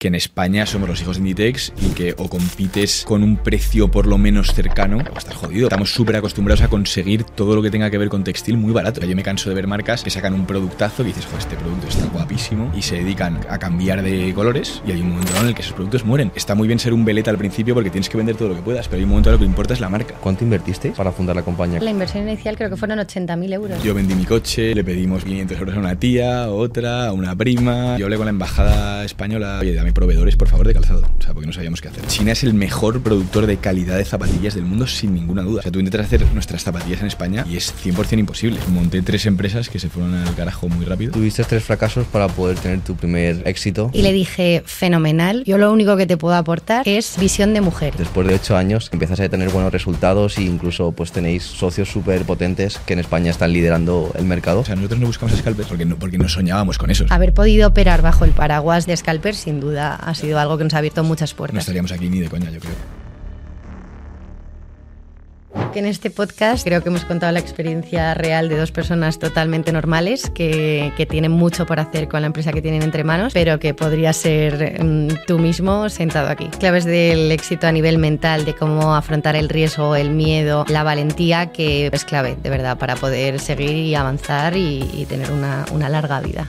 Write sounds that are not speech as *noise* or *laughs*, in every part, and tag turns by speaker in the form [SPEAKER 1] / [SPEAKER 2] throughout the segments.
[SPEAKER 1] que en España somos los hijos de Inditex y que o compites con un precio por lo menos cercano o estás jodido. Estamos súper acostumbrados a conseguir todo lo que tenga que ver con textil muy barato. Yo me canso de ver marcas que sacan un productazo y dices, joder, este producto está guapísimo y se dedican a cambiar de colores y hay un momento en el que esos productos mueren. Está muy bien ser un veleta al principio porque tienes que vender todo lo que puedas, pero hay un momento en el que lo que importa es la marca.
[SPEAKER 2] ¿Cuánto invertiste para fundar la compañía?
[SPEAKER 3] La inversión inicial creo que fueron 80.000 euros.
[SPEAKER 1] Yo vendí mi coche, le pedimos 500 euros a una tía, a otra, a una prima. Yo hablé con la embajada española, oye, dame proveedores, por favor, de calzado. O sea, porque no sabíamos qué hacer. China es el mejor productor de calidad de zapatillas del mundo, sin ninguna duda. O sea, tú intentas hacer nuestras zapatillas en España y es 100% imposible. Monté tres empresas que se fueron al carajo muy rápido.
[SPEAKER 2] Tuviste tres fracasos para poder tener tu primer éxito.
[SPEAKER 3] Y le dije, fenomenal, yo lo único que te puedo aportar es visión de mujer.
[SPEAKER 2] Después de ocho años empiezas a tener buenos resultados e incluso pues tenéis socios súper potentes que en España están liderando el mercado.
[SPEAKER 1] O sea, nosotros no buscamos scalpers porque no, porque no soñábamos con eso.
[SPEAKER 3] Haber podido operar bajo el paraguas de scalpers sin duda ha sido algo que nos ha abierto muchas puertas.
[SPEAKER 1] No estaríamos aquí ni de coña, yo creo.
[SPEAKER 3] Que en este podcast creo que hemos contado la experiencia real de dos personas totalmente normales que, que tienen mucho por hacer con la empresa que tienen entre manos, pero que podría ser mm, tú mismo sentado aquí. Claves del éxito a nivel mental, de cómo afrontar el riesgo, el miedo, la valentía, que es clave, de verdad, para poder seguir y avanzar y, y tener una, una larga vida.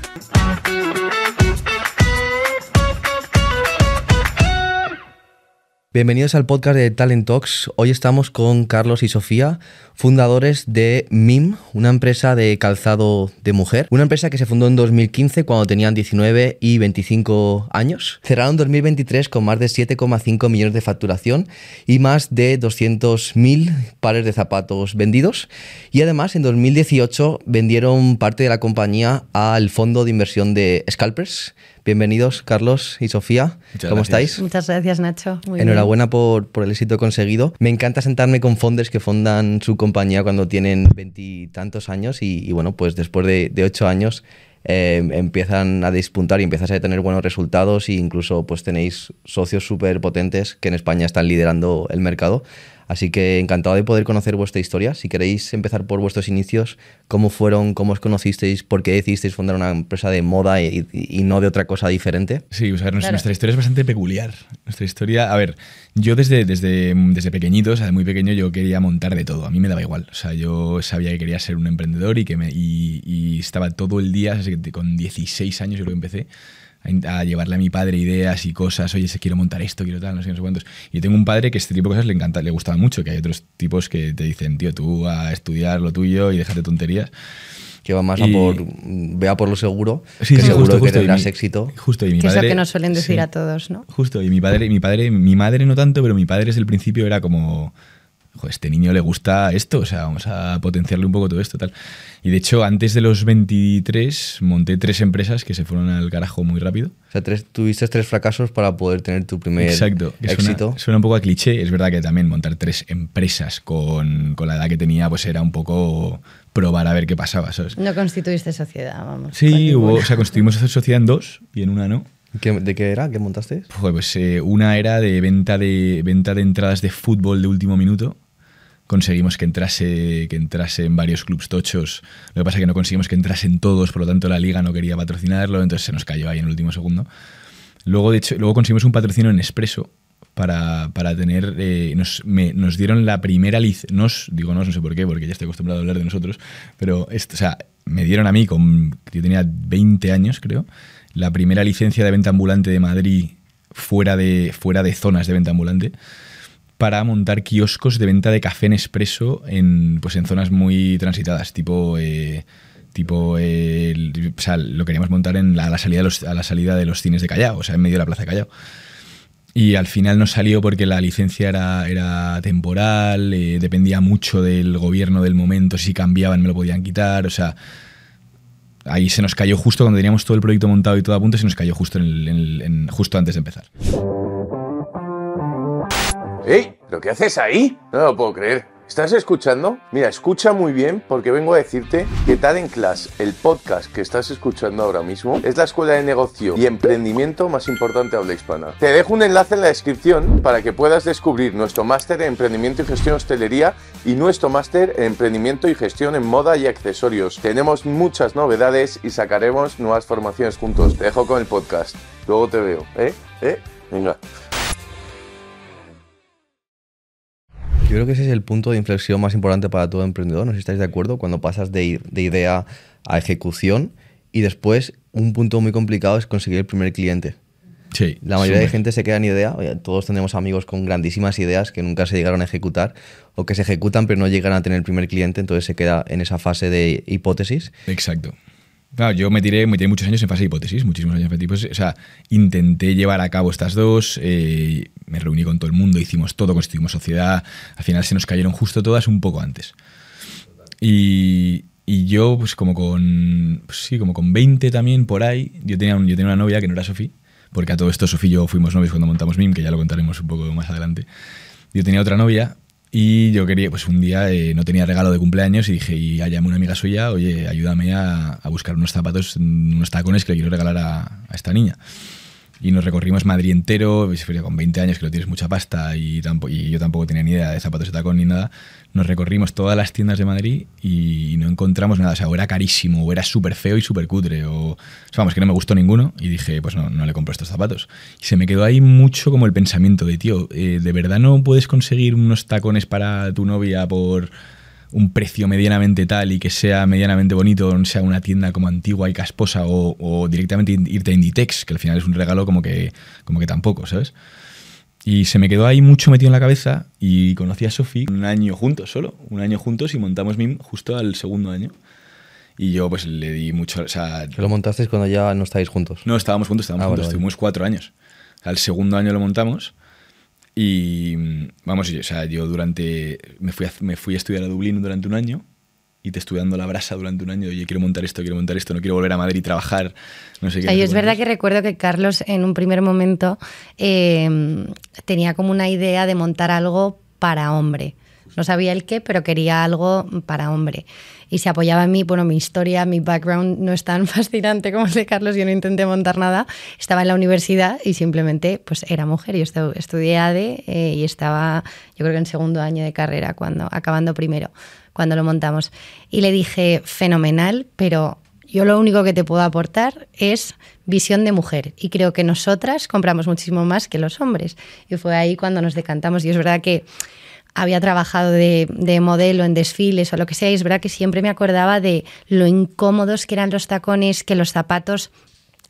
[SPEAKER 2] Bienvenidos al podcast de Talent Talks. Hoy estamos con Carlos y Sofía, fundadores de MIM, una empresa de calzado de mujer. Una empresa que se fundó en 2015 cuando tenían 19 y 25 años. Cerraron 2023 con más de 7,5 millones de facturación y más de 200.000 pares de zapatos vendidos. Y además en 2018 vendieron parte de la compañía al fondo de inversión de Scalpers. Bienvenidos, Carlos y Sofía.
[SPEAKER 1] Muchas
[SPEAKER 2] ¿Cómo
[SPEAKER 1] gracias.
[SPEAKER 2] estáis?
[SPEAKER 3] Muchas gracias, Nacho. Muy bien.
[SPEAKER 2] Enhorabuena por, por el éxito conseguido. Me encanta sentarme con founders que fondan su compañía cuando tienen veintitantos años y, y bueno, pues después de, de ocho años eh, empiezan a despuntar y empiezas a tener buenos resultados e incluso pues tenéis socios súper potentes que en España están liderando el mercado. Así que encantado de poder conocer vuestra historia. Si queréis empezar por vuestros inicios, cómo fueron, cómo os conocisteis, por qué decidisteis fundar una empresa de moda y, y no de otra cosa diferente.
[SPEAKER 1] Sí, o sea, nuestra,
[SPEAKER 3] Claro.
[SPEAKER 1] nuestra historia es bastante peculiar. Nuestra historia, a ver, yo desde, desde, desde pequeñito, o sea, muy pequeño, yo quería montar de todo. A mí me daba igual. O sea, yo sabía que quería ser un emprendedor y que me, y, y estaba todo el día, así que con 16 años yo creo que empecé a, a llevarle a mi padre ideas y cosas. Oye, se quiero montar esto, quiero tal, no sé, no sé cuántos. Y yo tengo un padre que este tipo de cosas le encanta, le gustaba mucho, que hay otros tipos que te dicen, tío, tú a estudiar lo tuyo y déjate tonterías.
[SPEAKER 2] Que va más a
[SPEAKER 1] Y-
[SPEAKER 2] por. Vea por lo seguro,
[SPEAKER 1] Sí,
[SPEAKER 2] que
[SPEAKER 1] sí,
[SPEAKER 2] seguro
[SPEAKER 1] justo,
[SPEAKER 2] que
[SPEAKER 1] justo,
[SPEAKER 2] tendrás
[SPEAKER 1] mi-
[SPEAKER 2] éxito.
[SPEAKER 1] Justo, y mi
[SPEAKER 3] Que es lo
[SPEAKER 1] padre-
[SPEAKER 3] que nos suelen decir
[SPEAKER 1] sí.
[SPEAKER 3] a todos, ¿no?
[SPEAKER 1] Justo, y mi padre, mi padre, mi madre no tanto, pero mi padre desde el principio era como, joder, este niño le gusta esto, o sea, vamos a potenciarle un poco todo esto, tal. Y de hecho, antes de los 23, monté tres empresas que se fueron al carajo muy rápido.
[SPEAKER 2] O sea, tres, tuviste tres fracasos para poder tener tu primer
[SPEAKER 1] Exacto, que suena,
[SPEAKER 2] éxito.
[SPEAKER 1] suena un poco a cliché, es verdad que también montar tres empresas con, con la edad que tenía, pues era un poco probar a ver qué pasaba, ¿sabes?
[SPEAKER 3] No constituiste sociedad, vamos.
[SPEAKER 1] Sí, hubo, o sea, constituimos esa *laughs* sociedad en dos y en una no.
[SPEAKER 2] ¿Qué- ¿De qué era? ¿Qué montaste?
[SPEAKER 1] Pues eh, una era de venta de venta de entradas de fútbol de último minuto. Conseguimos que entrase, que entrase en varios clubs tochos. Lo que pasa es que no conseguimos que entrasen todos, por lo tanto la liga no quería patrocinarlo, entonces se nos cayó ahí en el último segundo. Luego, de hecho, luego conseguimos un patrocinio en Expreso para, para tener. eh, nos, me- nos dieron la primera. Nos, digo nos, no sé por qué, porque ya estoy acostumbrado a hablar de nosotros. Pero, esto, o sea, me dieron a mí, con, yo tenía 20 años, creo, la primera licencia de venta ambulante de Madrid fuera de, fuera de zonas de venta ambulante para montar kioscos de venta de café en expreso en, pues en zonas muy transitadas, tipo, eh, tipo eh, el- o sea, lo queríamos montar en la, a, la salida de los, a la salida de los cines de Callao, o sea, en medio de la plaza de Callao. Y al final no salió porque la licencia era, era temporal, eh, dependía mucho del gobierno del momento, si cambiaban me lo podían quitar, o sea, ahí se nos cayó justo cuando teníamos todo el proyecto montado y todo a punto, se nos cayó justo, en el- justo antes de empezar.
[SPEAKER 4] ¡Ey! ¿Pero qué haces ahí? No lo puedo creer. ¿Estás escuchando? Mira, escucha muy bien porque vengo a decirte que Talent Class, el podcast que estás escuchando ahora mismo, es la escuela de negocio y emprendimiento más importante de habla hispana. Te dejo un enlace en la descripción para que puedas descubrir nuestro máster en emprendimiento y gestión hostelería y nuestro máster en emprendimiento y gestión en moda y accesorios. Tenemos muchas novedades y sacaremos nuevas formaciones juntos. Te dejo con el podcast. Luego te veo, ¿eh? ¿Eh?
[SPEAKER 2] Que ese es el punto de inflexión más importante para todo emprendedor, no sé si estáis de acuerdo, cuando pasas de, de idea a ejecución y después un punto muy complicado es conseguir el primer cliente.
[SPEAKER 1] Sí.
[SPEAKER 2] La mayoría de
[SPEAKER 1] súper.
[SPEAKER 2] gente se queda en idea, todos tenemos amigos con grandísimas ideas que nunca se llegaron a ejecutar o que se ejecutan pero no llegan a tener el primer cliente, entonces se queda en esa fase de hipótesis.
[SPEAKER 1] Exacto. Claro, yo me tiré, muchos años en fase de hipótesis, muchísimos años en fase de hipótesis. O sea, intenté llevar a cabo estas dos, eh, me reuní con todo el mundo, hicimos todo, constituimos sociedad. Al final se nos cayeron justo todas un poco antes. Y, yo, pues como con, pues sí, como con 20 también por ahí, yo tenía, yo tenía una novia que no era Sofía, porque a todo esto Sofía y yo fuimos novios cuando montamos MIM, que ya lo contaremos un poco más adelante. Yo tenía otra novia y yo quería, pues un día eh, no tenía regalo de cumpleaños y dije, y una amiga suya, oye, ayúdame a, a buscar unos zapatos, unos tacones que le quiero regalar a esta niña. Y nos recorrimos Madrid entero, con 20 años que lo tienes mucha pasta y, tampo- y yo tampoco tenía ni idea de zapatos de tacón ni nada. Nos recorrimos todas las tiendas de Madrid y no encontramos nada. O sea, o era carísimo, o era súper feo y súper cutre. O, o sea, vamos, que no me gustó ninguno y dije, pues no, no le compro estos zapatos. Y se me quedó ahí mucho como el pensamiento de, tío, eh, ¿de verdad no puedes conseguir unos tacones para tu novia por un precio medianamente tal y que sea medianamente bonito, no sea una tienda como antigua y casposa o, o directamente irte a Inditex, que al final es un regalo como que, como que tampoco, ¿sabes? Y se me quedó ahí mucho metido en la cabeza y conocí a Sofi un año juntos solo, un año juntos y montamos MIM justo al segundo año. Y yo pues le di mucho, o sea,
[SPEAKER 2] lo montasteis cuando ya no estáis juntos.
[SPEAKER 1] no, estábamos juntos, estábamos
[SPEAKER 2] Ah,
[SPEAKER 1] juntos,
[SPEAKER 2] vale, vale.
[SPEAKER 1] estuvimos cuatro años. Al segundo año lo montamos y mm, vamos, o sea, yo durante, me fui, a, me fui a estudiar a Dublín durante un año y te estuve dando la brasa durante un año, oye, quiero montar esto, quiero montar esto, no quiero volver a Madrid y trabajar, no sé qué. no sé
[SPEAKER 3] es verdad que recuerdo que Carlos en un primer momento eh, tenía como una idea de montar algo para hombre. No sabía el qué, pero quería algo para hombre. Y se apoyaba en mí, bueno, mi historia, mi background no es tan *laughs* fascinante como el de Carlos, yo no intenté montar nada. Estaba en la universidad y simplemente pues era mujer. Yo estu- estudié ADE eh, y estaba, yo creo que en segundo año de carrera, cuando acabando primero, cuando lo montamos. Y le dije, fenomenal, pero yo lo único que te puedo aportar es visión de mujer y creo que nosotras compramos muchísimo más que los hombres. Y fue ahí cuando nos decantamos. Y es verdad que había trabajado de, de modelo en desfiles o lo que sea, y es verdad que siempre me acordaba de lo incómodos que eran los tacones, que los zapatos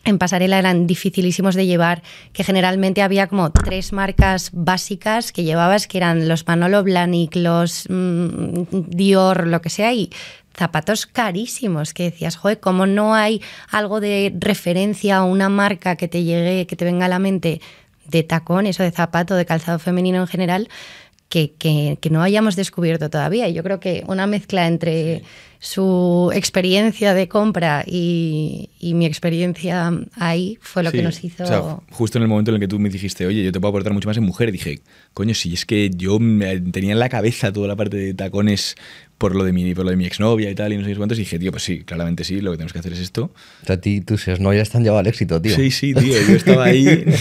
[SPEAKER 3] en pasarela eran dificilísimos de llevar, que generalmente había como tres marcas básicas que llevabas, que eran los Manolo Blahnik, los mm, Dior, lo que sea, y zapatos carísimos, que decías, joder, ¿cómo no hay algo de referencia o una marca que te llegue, que te venga a la mente de tacones o de zapato, de calzado femenino en general, que, que- que no hayamos descubierto todavía. Y yo creo que una mezcla entre su experiencia de compra y, y mi experiencia ahí fue lo que nos hizo...
[SPEAKER 1] o sea, justo en el momento en el que tú me dijiste, oye, yo te puedo aportar mucho más en mujer, dije, coño, si es que yo me tenía en la cabeza toda la parte de tacones por lo de mi, por lo de mi exnovia y tal, y no sé cuántos, y dije, tío, pues sí, claramente sí, lo que tenemos que hacer es esto.
[SPEAKER 2] O sea, a ti, tus novias están llevado al éxito, tío.
[SPEAKER 1] Sí, sí, tío, yo estaba ahí. *laughs*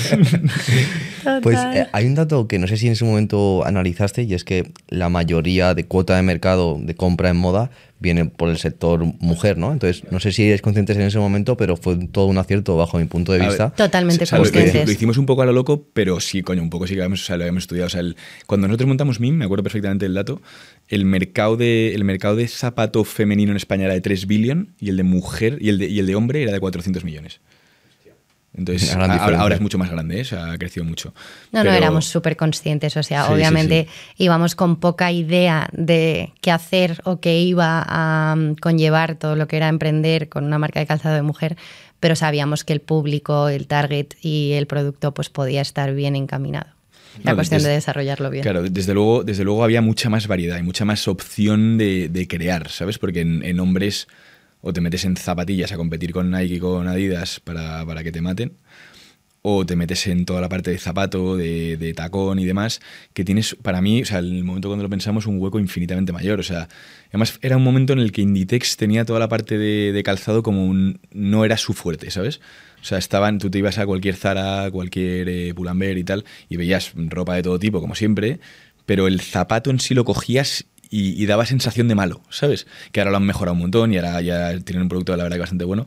[SPEAKER 2] Pues eh, hay un dato que no sé si en ese momento analizaste y es que la mayoría de cuota de mercado de compra en moda viene por el sector mujer, ¿no? Entonces, no sé si eres conscientes en ese momento, pero fue todo un acierto bajo mi punto de
[SPEAKER 1] A ver,
[SPEAKER 2] vista.
[SPEAKER 3] Totalmente
[SPEAKER 1] sea, lo, lo-
[SPEAKER 3] conscientes.
[SPEAKER 1] lo hicimos un poco a lo loco, pero sí, coño, un poco sí que habíamos, o sea, lo habíamos estudiado. O sea, el- cuando nosotros montamos MIM, me acuerdo perfectamente del dato, el mercado de, el mercado de zapato femenino en España era de 3 billion y el de mujer y el de, y el de hombre era de 400 millones. Entonces, ahora, es mucho más grande, ¿eh? o sea, ha crecido mucho.
[SPEAKER 3] No,
[SPEAKER 1] Pero-
[SPEAKER 3] no, éramos súper conscientes, o sea,
[SPEAKER 1] Sí,
[SPEAKER 3] obviamente
[SPEAKER 1] sí.
[SPEAKER 3] íbamos con poca idea de qué hacer o qué iba a um, conllevar todo lo que era emprender con una marca de calzado de mujer, pero sabíamos que el público, el target y el producto pues podía estar bien encaminado. La
[SPEAKER 1] No,
[SPEAKER 3] cuestión de desarrollarlo bien.
[SPEAKER 1] Claro, desde luego, desde luego había mucha más variedad y mucha más opción de, de crear, ¿sabes? Porque en, en hombres o te metes en zapatillas a competir con Nike y con Adidas para, para que te maten, o te metes en toda la parte de zapato, de, de tacón y demás, que tienes, para mí, o sea, en el momento cuando lo pensamos, un hueco infinitamente mayor. O sea, además era un momento en el que Inditex tenía toda la parte de, de calzado como un, no era su fuerte, ¿sabes? O sea, estaban, tú te ibas a cualquier Zara, cualquier eh, Pull&Bear y tal, y veías ropa de todo tipo, como siempre, pero el zapato en sí lo cogías y, y daba sensación de malo, ¿sabes? Que ahora lo han mejorado un montón y ahora ya tienen un producto, la verdad, que bastante bueno.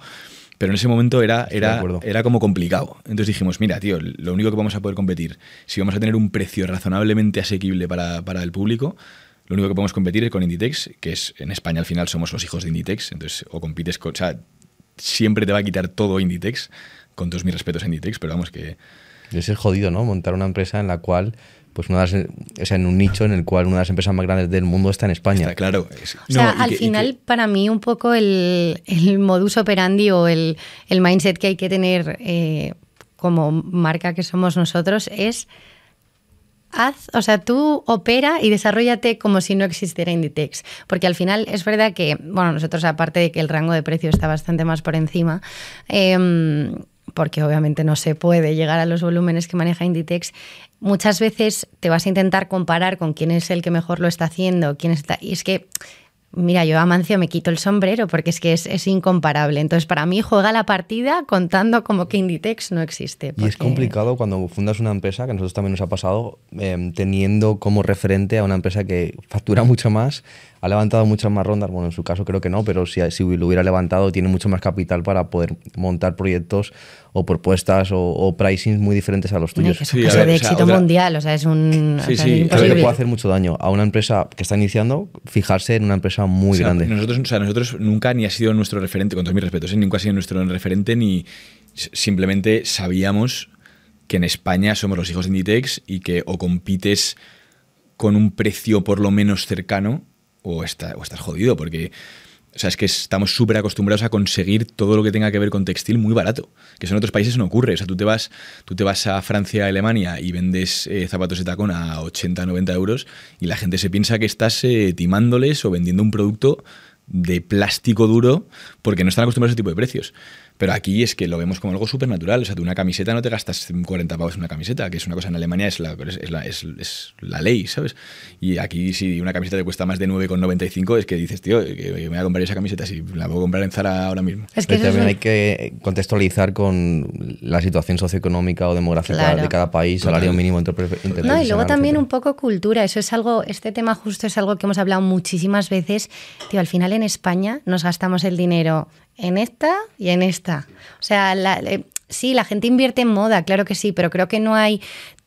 [SPEAKER 1] pero en ese momento era, era, era como complicado. Entonces dijimos, mira, tío, lo único que vamos a poder competir, si vamos a tener un precio razonablemente asequible para, para el público, lo único que podemos competir es con Inditex, que es en España al final somos los hijos de Inditex, entonces o compites con... O sea, siempre te va a quitar todo Inditex, con todos mis respetos a Inditex, pero vamos que...
[SPEAKER 2] Es el jodido, ¿no? Montar una empresa en la cual, pues una de las- o sea, en un nicho en el cual una de las empresas más grandes del mundo está en España.
[SPEAKER 1] Está claro. es-
[SPEAKER 3] O sea,
[SPEAKER 1] no,
[SPEAKER 3] al
[SPEAKER 1] que-
[SPEAKER 3] final,
[SPEAKER 1] que-
[SPEAKER 3] para mí, un poco el, el modus operandi o el, el mindset que hay que tener eh, como marca que somos nosotros es haz, o sea, tú opera y desarrollate como si no existiera Inditex. Porque al final es verdad que, bueno, nosotros aparte de que el rango de precio está bastante más por encima, em, porque obviamente no se puede llegar a los volúmenes que maneja Inditex, muchas veces te vas a intentar comparar con quién es el que mejor lo está haciendo, quién está... Y es que... Mira, yo a Mancio me quito el sombrero porque es que es, es incomparable. Entonces, para mí, juega la partida contando como que Inditex no existe.
[SPEAKER 2] Y es complicado cuando fundas una empresa, que a nosotros también nos ha pasado, eh, teniendo como referente a una empresa que factura mucho más, ha levantado muchas más rondas. Bueno, en su caso creo que no, pero si, si lo hubiera levantado, tiene mucho más capital para poder montar proyectos o propuestas o, o pricings muy diferentes a los tuyos.
[SPEAKER 3] es un
[SPEAKER 1] Sí, a
[SPEAKER 3] caso
[SPEAKER 1] ver,
[SPEAKER 3] de
[SPEAKER 1] o sea,
[SPEAKER 3] éxito
[SPEAKER 1] otra-
[SPEAKER 3] mundial, o sea, es un... o
[SPEAKER 1] Sí,
[SPEAKER 3] sea,
[SPEAKER 1] sí,
[SPEAKER 3] es imposible.
[SPEAKER 2] puede hacer mucho daño a una empresa que está iniciando fijarse en una empresa muy
[SPEAKER 1] O sea,
[SPEAKER 2] grande.
[SPEAKER 1] Nosotros, o sea, nosotros nunca ni ha sido nuestro referente, con todos mis respetos, ¿eh? nunca ha sido nuestro referente ni simplemente sabíamos que en España somos los hijos de Inditex y que o compites con un precio por lo menos cercano o, está, o estás jodido porque... O sea, es que estamos súper acostumbrados a conseguir todo lo que tenga que ver con textil muy barato. Que eso en otros países no ocurre. O sea, tú te vas, tú te vas a Francia, Alemania y vendes eh, zapatos de tacón a 80, 90 euros y la gente se piensa que estás eh, timándoles o vendiendo un producto de plástico duro porque no están acostumbrados a ese tipo de precios. Pero aquí es que lo vemos como algo súper natural. O sea, tú una camiseta no te gastas 40 pavos en una camiseta, que es una cosa en Alemania, es la, es la, es, es la ley, ¿sabes? Y aquí si una camiseta te cuesta más de 9,95 es que dices, tío, que me voy a comprar esa camiseta si la puedo comprar en Zara ahora mismo.
[SPEAKER 3] Es que
[SPEAKER 2] también
[SPEAKER 3] un-
[SPEAKER 2] hay que contextualizar con la situación socioeconómica o demográfica
[SPEAKER 3] Claro.
[SPEAKER 2] de cada país, salario
[SPEAKER 1] Total.
[SPEAKER 2] mínimo interpre-
[SPEAKER 3] No, y luego también
[SPEAKER 2] etcétera.
[SPEAKER 3] un poco cultura. Eso es algo, este tema justo es algo que hemos hablado muchísimas veces. Tío, al final en España nos gastamos el dinero en esta y en esta. O sea, la- eh, sí, la gente invierte en moda, claro que sí, pero creo que no hay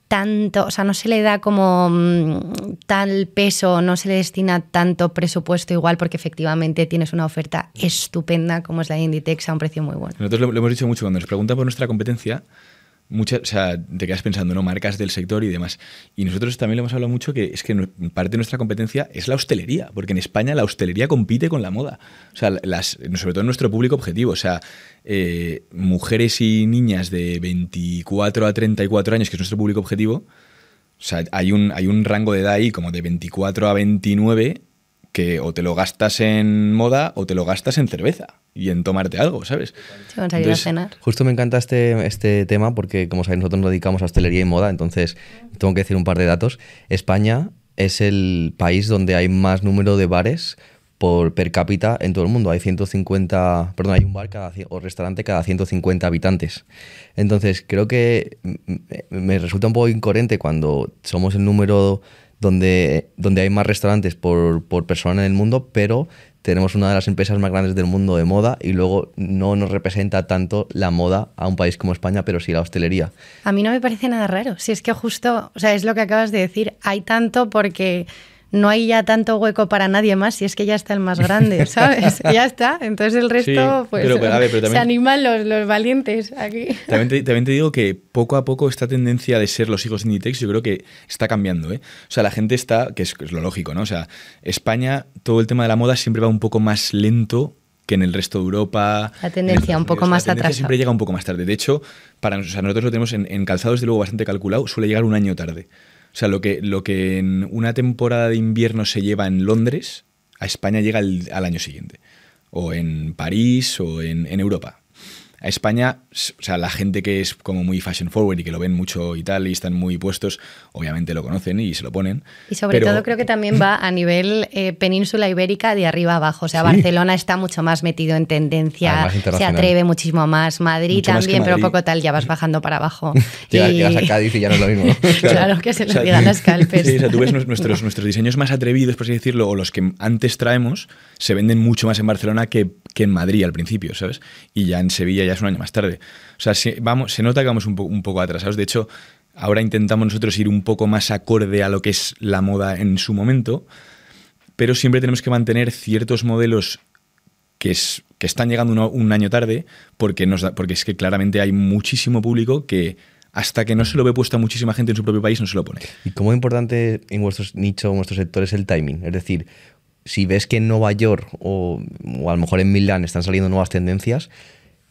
[SPEAKER 3] tanto, o sea, no se le da como mm, tal peso, no se le destina tanto presupuesto igual porque efectivamente tienes una oferta estupenda como es la Inditex a un precio muy bueno.
[SPEAKER 1] Nosotros lo, lo hemos dicho mucho cuando nos preguntan por nuestra competencia. Muchas, o sea, te quedas pensando, ¿no? Marcas del sector y demás. Y nosotros también lo hemos hablado mucho que es que parte de nuestra competencia es la hostelería, porque en España la hostelería compite con la moda. O sea, las, sobre todo nuestro público objetivo. O sea, eh, mujeres y niñas de 24 a 34 años, que es nuestro público objetivo, o sea, hay un, hay un rango de edad ahí como de 24 a 29 que o te lo gastas en moda o te lo gastas en cerveza y en tomarte algo, ¿sabes?
[SPEAKER 3] Sí, van a salir a cenar.
[SPEAKER 2] Justo me encanta este, este tema porque, como sabéis, nosotros nos dedicamos a hostelería y moda, entonces tengo que decir un par de datos. España es el país donde hay más número de bares por per cápita en todo el mundo. Hay 150, perdón, hay un bar cada, cien- o restaurante cada 150 habitantes. Entonces, creo que me resulta un poco incoherente cuando somos el número donde, donde hay más restaurantes por, por persona en el mundo, pero tenemos una de las empresas más grandes del mundo de moda y luego no nos representa tanto la moda a un país como España, pero sí la hostelería.
[SPEAKER 3] A mí no me parece nada raro. Si es que justo, o sea, es lo que acabas de decir, hay tanto porque no hay ya tanto hueco para nadie más, si es que ya está el más grande, *laughs* ¿sabes? *laughs* ya está. Entonces el resto,
[SPEAKER 1] Sí,
[SPEAKER 3] pues
[SPEAKER 1] pero, pero, a ver, pero
[SPEAKER 3] se animan los, los valientes aquí.
[SPEAKER 1] También te, también te digo que poco a poco esta tendencia de ser los hijos de Inditex yo creo que está cambiando. ¿eh? O sea, la gente está, que es, que es lo lógico, ¿no? O sea, España, todo el tema de la moda siempre va un poco más lento que en el resto de Europa.
[SPEAKER 3] La tendencia un poco
[SPEAKER 1] Unidos.
[SPEAKER 3] más atrasada.
[SPEAKER 1] siempre llega un poco más tarde. De hecho, para nos- o sea, nosotros lo tenemos en, en calzados, de luego bastante calculado, suele llegar un año tarde. O sea, lo que, lo que en una temporada de invierno se lleva en Londres, a España llega al, año siguiente. O en París o en Europa. A España, o sea, la gente que es como muy fashion forward y que lo ven mucho y tal y están muy puestos, obviamente lo conocen y se lo ponen.
[SPEAKER 3] Y sobre
[SPEAKER 1] Pero-
[SPEAKER 3] todo creo que también va a nivel eh, península ibérica de arriba abajo. O sea, Barcelona está mucho más metido en tendencia, se atreve muchísimo más. Madrid
[SPEAKER 1] Mucho más
[SPEAKER 3] también, pero
[SPEAKER 1] Madrid.
[SPEAKER 3] poco tal, ya vas bajando para abajo. *laughs*
[SPEAKER 2] Llegas,
[SPEAKER 3] Y-
[SPEAKER 2] llegas a Cádiz y ya no es lo mismo. *laughs*
[SPEAKER 3] Claro, que se
[SPEAKER 1] O
[SPEAKER 3] lo
[SPEAKER 1] sea,
[SPEAKER 3] digan las calpes.
[SPEAKER 1] Sí, o sea, tú ves nues- nuestros, nuestros diseños más atrevidos, por así decirlo, o los que antes traemos, se venden mucho más en Barcelona que, que en Madrid al principio, ¿sabes? Y ya en Sevilla ya es un año más tarde. O sea, se, vamos, se nota que vamos un, po- un poco atrasados. De hecho, ahora intentamos nosotros ir un poco más acorde a lo que es la moda en su momento, pero siempre tenemos que mantener ciertos modelos que, es, que están llegando un año tarde, porque, nos da- porque es que claramente hay muchísimo público que hasta que no se lo ve puesto a muchísima gente en su propio país no se lo pone.
[SPEAKER 2] ¿Y cómo importante en vuestro nicho, en vuestro sector, es el timing? Es decir, si ves que en Nueva York o, o a lo mejor en Milán están saliendo nuevas tendencias,